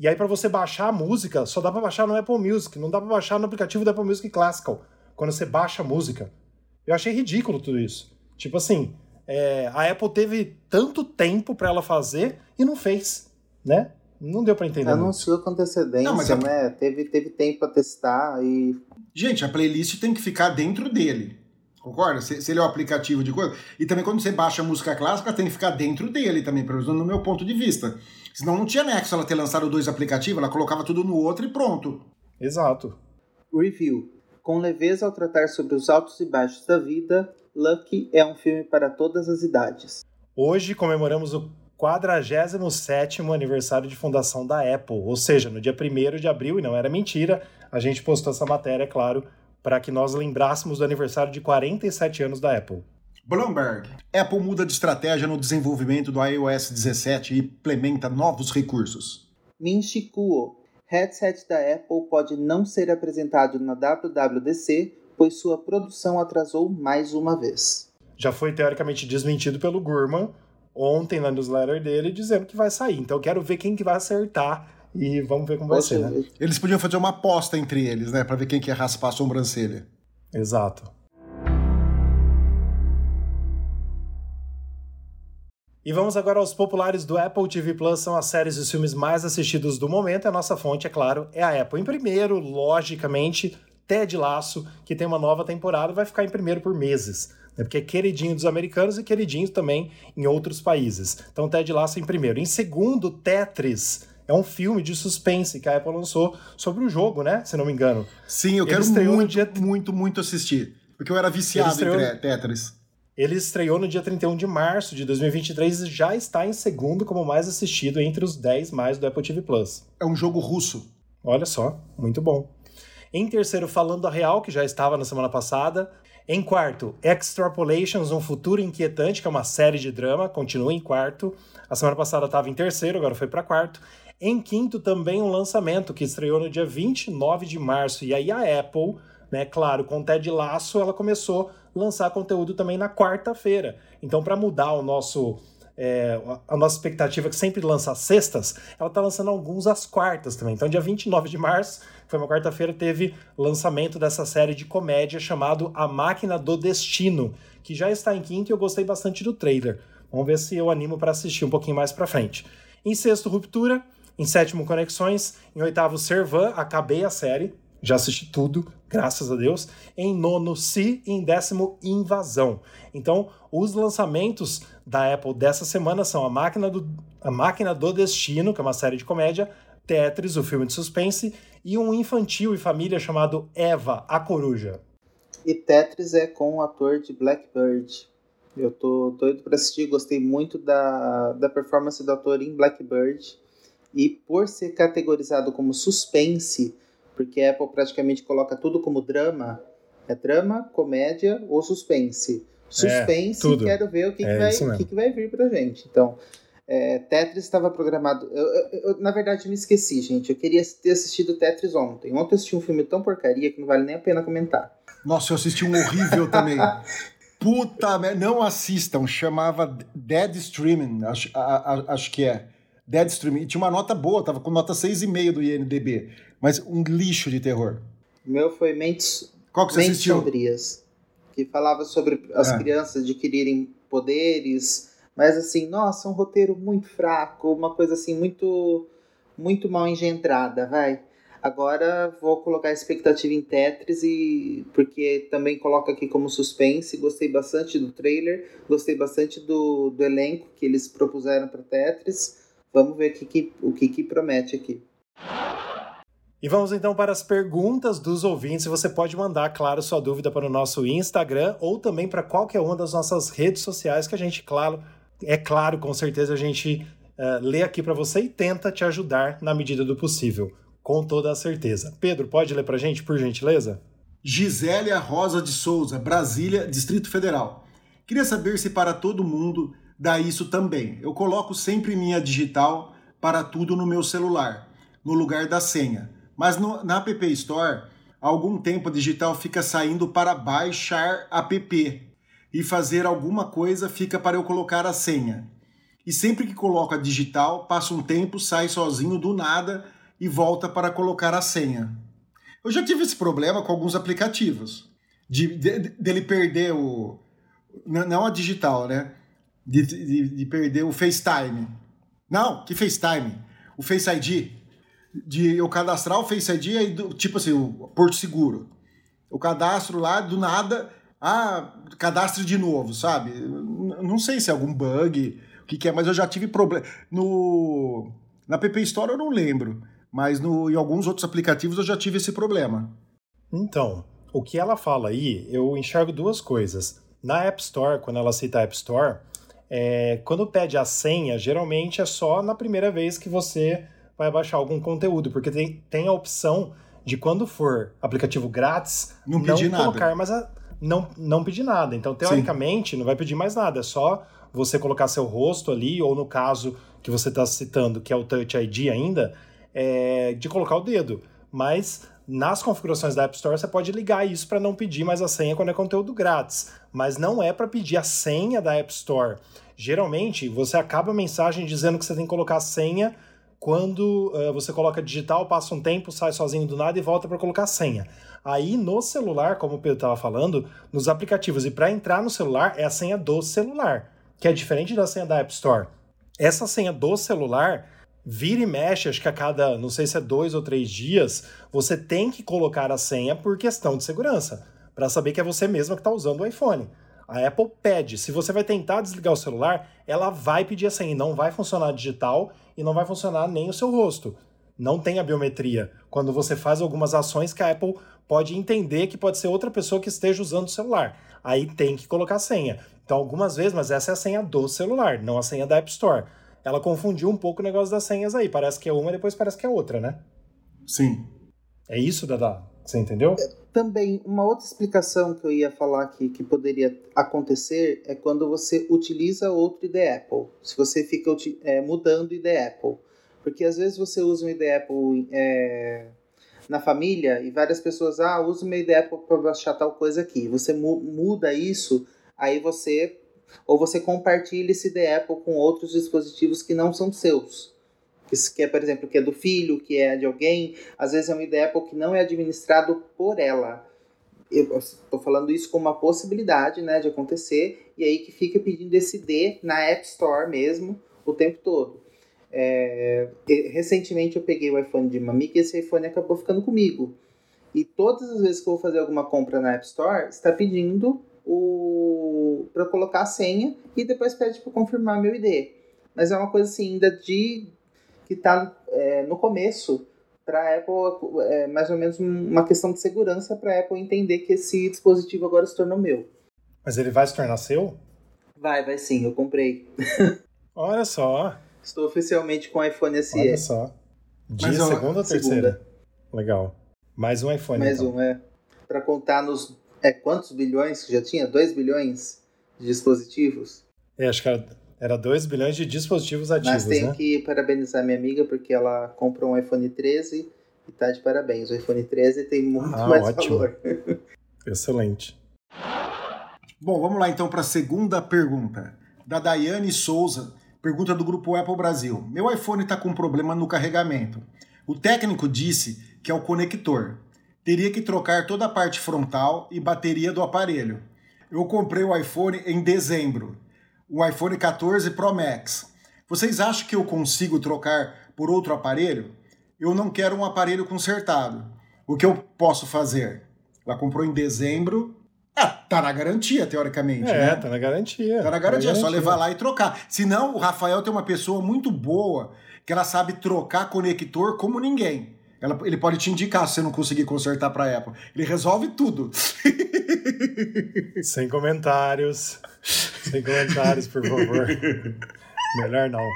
E aí, para você baixar a música, só dá para baixar no Apple Music, não dá para baixar no aplicativo do Apple Music Classical, quando você baixa a música. Eu achei ridículo tudo isso. Tipo assim, é, a Apple teve tanto tempo para ela fazer e não fez, né? Não deu para entender. Anunciou com antecedência, não, a... né? Teve, teve tempo para testar e. Gente, a playlist tem que ficar dentro dele. Concorda? Se, se, ele é o um aplicativo de coisa. E também quando você baixa a música clássica, tem que ficar dentro dele também, pelo menos no meu ponto de vista. Senão não tinha nexo ela ter lançado dois aplicativos, ela colocava tudo no outro e pronto. Exato. Review. Com leveza ao tratar sobre os altos e baixos da vida, Lucky é um filme para todas as idades. Hoje comemoramos o 47 aniversário de fundação da Apple, ou seja, no dia 1 de abril, e não era mentira, a gente postou essa matéria, é claro, para que nós lembrássemos do aniversário de 47 anos da Apple. Bloomberg. Apple muda de estratégia no desenvolvimento do iOS 17 e implementa novos recursos. Min Kuo. Headset da Apple pode não ser apresentado na WWDC, pois sua produção atrasou mais uma vez. Já foi teoricamente desmentido pelo Gurman ontem na newsletter dele, dizendo que vai sair. Então eu quero ver quem que vai acertar e vamos ver como vai ser, né? Eles podiam fazer uma aposta entre eles, né? Pra ver quem quer raspar a sobrancelha. Exato. E vamos agora aos populares do Apple TV Plus, são as séries e os filmes mais assistidos do momento. A nossa fonte, é claro, é a Apple. Em primeiro, logicamente, Ted Laço, que tem uma nova temporada, vai ficar em primeiro por meses. Né? Porque é queridinho dos americanos e queridinho também em outros países. Então, Ted Laço em primeiro. Em segundo, Tetris é um filme de suspense que a Apple lançou sobre o jogo, né? Se não me engano. Sim, eu quero muito, dia... muito, muito assistir. Porque eu era viciado estreou... em Tetris. Ele estreou no dia 31 de março de 2023 e já está em segundo como mais assistido entre os 10 mais do Apple TV Plus. É um jogo russo. Olha só, muito bom. Em terceiro, Falando a Real, que já estava na semana passada. Em quarto, Extrapolations, Um Futuro Inquietante, que é uma série de drama, continua em quarto. A semana passada estava em terceiro, agora foi para quarto. Em quinto, também um lançamento que estreou no dia 29 de março. E aí a Apple né? Claro, com o Ted Laço ela começou a lançar conteúdo também na quarta-feira. Então, para mudar o nosso é, a nossa expectativa que sempre lança sextas, ela está lançando alguns às quartas também. Então, dia 29 de março, que foi uma quarta-feira, teve lançamento dessa série de comédia chamado A Máquina do Destino, que já está em quinto e eu gostei bastante do trailer. Vamos ver se eu animo para assistir um pouquinho mais para frente. Em sexto, Ruptura. Em sétimo, Conexões. Em oitavo, Servan. Acabei a série. Já assisti tudo, graças a Deus. Em nono, Si. E em décimo, Invasão. Então, os lançamentos da Apple dessa semana são A Máquina do, a Máquina do Destino, que é uma série de comédia, Tetris, o filme de suspense, e um infantil e família chamado Eva, a Coruja. E Tetris é com o ator de Blackbird. Eu tô doido para assistir, gostei muito da, da performance do ator em Blackbird. E por ser categorizado como suspense, porque a Apple praticamente coloca tudo como drama, é drama, comédia ou suspense. Suspense, é, quero ver o que, é que, vai, que, que vai vir pra gente. Então, é, Tetris estava programado. Eu, eu, eu, na verdade, me esqueci, gente. Eu queria ter assistido Tetris ontem. Ontem eu assisti um filme tão porcaria que não vale nem a pena comentar. Nossa, eu assisti um horrível também. <laughs> Puta merda, não assistam. Chamava Dead Streaming, acho, a, a, acho que é. Dead Streaming. E tinha uma nota boa, tava com nota 6,5 do INDB. Mas um lixo de terror. O meu foi Mentes, Qual que você Mentes assistiu? Sombrias. Que falava sobre as Ah. crianças adquirirem poderes. Mas assim, nossa, um roteiro muito fraco. Uma coisa assim, muito, muito mal engendrada, vai. Agora vou colocar a expectativa em Tetris e porque também coloca aqui como suspense. Gostei bastante do trailer, gostei bastante do, do elenco que eles propuseram para Tetris. Vamos ver o que, que- o que, que promete aqui. E vamos então para as perguntas dos ouvintes. Você pode mandar, claro, sua dúvida para o nosso Instagram ou também para qualquer uma das nossas redes sociais que a gente, claro, é claro, com certeza a gente eh, lê aqui para você e tenta te ajudar na medida do possível, com toda a certeza. Pedro, pode ler para a gente, por gentileza? Gisélia Rosa de Souza, Brasília, Distrito Federal. Queria saber se para todo mundo dá isso também. Eu coloco sempre minha digital para tudo no meu celular, no lugar da senha. Mas no- na App Store, há algum tempo a digital fica saindo para baixar app e fazer alguma coisa fica para eu colocar a senha. E sempre que coloco a digital, passa um tempo, sai sozinho do nada e volta para colocar a senha. Eu já tive esse problema com alguns aplicativos. De, de- dele perder o. Não a digital, né? De, de, de perder o FaceTime. Não, que FaceTime? O Face ID. De eu cadastrar o Face ID, aí do- tipo assim, o Porto Seguro. O cadastro lá, do nada, ah, cadastre de novo, sabe? Não sei se é algum bug, o que, que é, mas eu já tive problema. No, na App Store eu não lembro, mas no, em alguns outros aplicativos eu já tive esse problema. Então, o que ela fala aí, eu enxergo duas coisas. Na App Store, quando ela cita App Store, é, quando pede a senha, geralmente é só na primeira vez que você vai baixar algum conteúdo, porque tem, tem a opção de quando for aplicativo grátis, Não pedir nada. colocar mais a, não, não pedir nada. Então, teoricamente, não vai pedir mais nada, é só você colocar seu rosto ali, ou no caso que você está citando, que é o Touch ID ainda, é, de colocar o dedo. Mas nas configurações da App Store você pode ligar isso para não pedir mais a senha quando é conteúdo grátis. Mas não é para pedir a senha da App Store. Geralmente você acaba a mensagem dizendo que você tem que colocar a senha quando eh, você coloca digital, passa um tempo, sai sozinho do nada e volta para colocar a senha. Aí no celular, como o Pedro estava falando, nos aplicativos e para entrar no celular é a senha do celular, que é diferente da senha da App Store. Essa senha do celular vira e mexe, acho que a cada, não sei se é dois ou três dias, você tem que colocar a senha por questão de segurança, para saber que é você mesma que está usando o iPhone. A Apple pede, se você vai tentar desligar o celular, ela vai pedir a senha, e não vai funcionar digital e não vai funcionar nem o seu rosto. Não tem a biometria. Quando você faz algumas ações que a Apple pode entender que pode ser outra pessoa que esteja usando o celular. Aí tem que colocar a senha. Então, algumas vezes, mas essa é a senha do celular, não a senha da App Store. Ela confundiu um pouco o negócio das senhas aí. Parece que é uma, depois parece que é outra, né? Sim. É isso, Dada? Você entendeu? Também, uma outra explicação que eu ia falar aqui que poderia acontecer é quando você utiliza outro ID Apple. Se você fica é, mudando ID Apple. Porque às vezes você usa um ID Apple é, na família e várias pessoas, ah, usa o meio da Apple para baixar tal coisa aqui. Você mu muda isso, aí você ou você compartilha esse da Apple com outros dispositivos que não são seus. Que é, por exemplo, que é do filho, que é de alguém. Às vezes é um ID Apple que não é administrado por ela. Eu estou falando isso como uma possibilidade né, de acontecer, e aí que fica pedindo esse D na App Store mesmo o tempo todo. É, recentemente eu peguei o iPhone de uma e esse iPhone acabou ficando comigo. E todas as vezes que eu vou fazer alguma compra na App Store, está pedindo o para colocar a senha e depois pede para confirmar meu ID. Mas é uma coisa assim ainda de que está é, no começo para a Apple é mais ou menos uma questão de segurança para a Apple entender que esse dispositivo agora se tornou meu. Mas ele vai se tornar seu? Vai, vai sim, eu comprei. <laughs> Olha só. Estou oficialmente com o iPhone SE. Olha só. Dia Mas, segunda ou terceira? Legal. Mais um iPhone. Mais então. um, é. Para contar nos. É, quantos bilhões que já tinha? 2 bilhões de dispositivos? É, acho que era, era 2 bilhões de dispositivos ativos. Mas tenho né? que parabenizar minha amiga porque ela comprou um iPhone 13 e tá de parabéns. O iPhone 13 tem muito ah, mais ótimo. valor. <laughs> Excelente. Bom, vamos lá então para a segunda pergunta. Da Daiane Souza, pergunta do grupo Apple Brasil. Meu iPhone está com problema no carregamento. O técnico disse que é o conector. Teria que trocar toda a parte frontal e bateria do aparelho. Eu comprei o iPhone em dezembro, o iPhone 14 Pro Max. Vocês acham que eu consigo trocar por outro aparelho? Eu não quero um aparelho consertado. O que eu posso fazer? Ela comprou em dezembro, ah, tá na garantia, teoricamente. É, né? tá na garantia. Tá na garantia, tá é só levar lá e trocar. Senão, o Rafael tem uma pessoa muito boa que ela sabe trocar conector como ninguém. Ela, ele pode te indicar se você não conseguir consertar para Apple. Ele resolve tudo. <laughs> Sem comentários. Sem comentários, por favor. <laughs> Melhor não.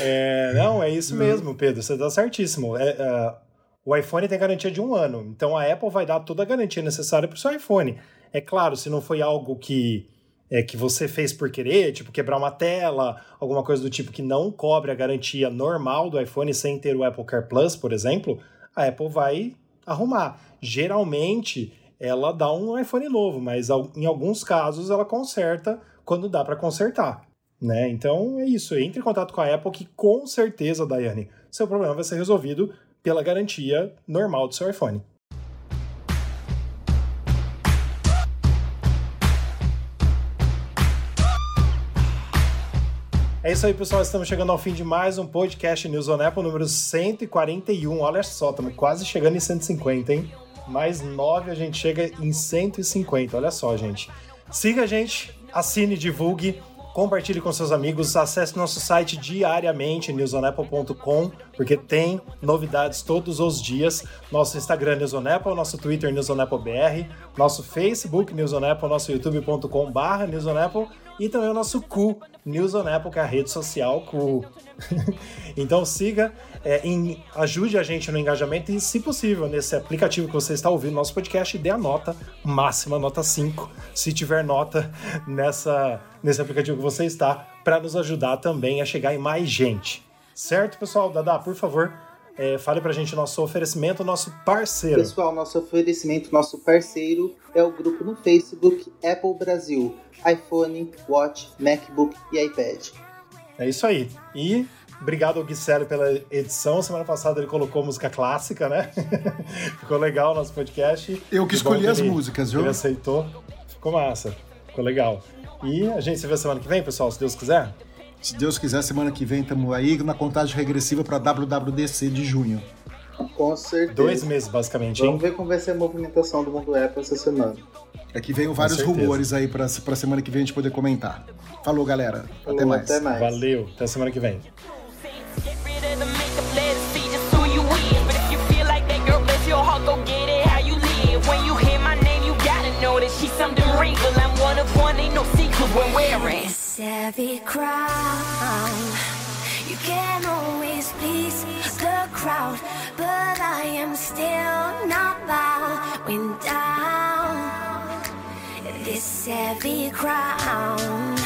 É, não, é isso mesmo, Pedro. Você tá certíssimo. É, uh, o iPhone tem garantia de um ano. Então a Apple vai dar toda a garantia necessária para o seu iPhone. É claro, se não foi algo que é, que você fez por querer, tipo quebrar uma tela, alguma coisa do tipo que não cobre a garantia normal do iPhone sem ter o Apple Care Plus, por exemplo, a Apple vai arrumar. Geralmente ela dá um iPhone novo, mas em alguns casos ela conserta quando dá para consertar. Né? Então é isso. Entre em contato com a Apple que com certeza, Daiane, seu problema vai ser resolvido pela garantia normal do seu iPhone. É isso aí, pessoal. Estamos chegando ao fim de mais um podcast News on Apple número 141. Olha só, estamos quase chegando em 150, hein? Mais 9 a gente chega em 150. Olha só, gente. Siga a gente, assine, divulgue compartilhe com seus amigos, acesse nosso site diariamente, newsonapple.com, porque tem novidades todos os dias. Nosso Instagram Newsonapple, nosso Twitter NewsOnAppleBR, nosso Facebook Newsonapple, nosso youtube.com barra Newsonapple e também o nosso cu, News on Apple, que é a rede social cu. <laughs> então siga, é, em, ajude a gente no engajamento e, se possível, nesse aplicativo que você está ouvindo nosso podcast, dê a nota máxima, nota 5, se tiver nota nessa, nesse aplicativo que você está, para nos ajudar também a chegar em mais gente. Certo, pessoal? Dada, por favor, é, fale pra gente o nosso oferecimento, nosso parceiro. Pessoal, nosso oferecimento, nosso parceiro é o grupo no Facebook Apple Brasil, iPhone, Watch, MacBook e iPad. É isso aí. E obrigado ao Guicelli pela edição. Semana passada ele colocou música clássica, né? <laughs> Ficou legal o nosso podcast. Eu que escolhi as ele, músicas, viu? Ele aceitou. Ficou massa. Ficou legal. E a gente se vê semana que vem, pessoal, se Deus quiser. Se Deus quiser, semana que vem estamos aí na contagem regressiva para WWDC de junho. Com certeza. Dois meses, basicamente, Vamos hein? ver como vai ser a movimentação do mundo Apple essa semana. É que veio vários rumores aí para pra semana que vem a gente poder comentar. Falou, galera. Falou, até, mais. até mais. Valeu. Até semana que vem. When wearing. heavy crown. You can always please the crowd, but I am still not bowing down. This heavy crown.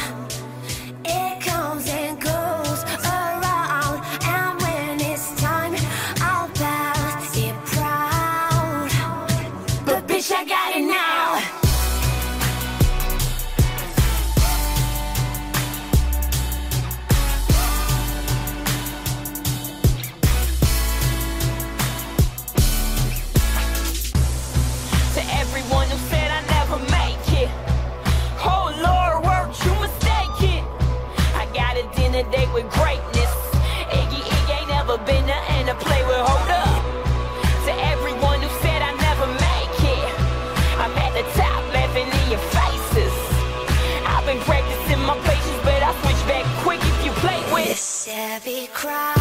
Cry.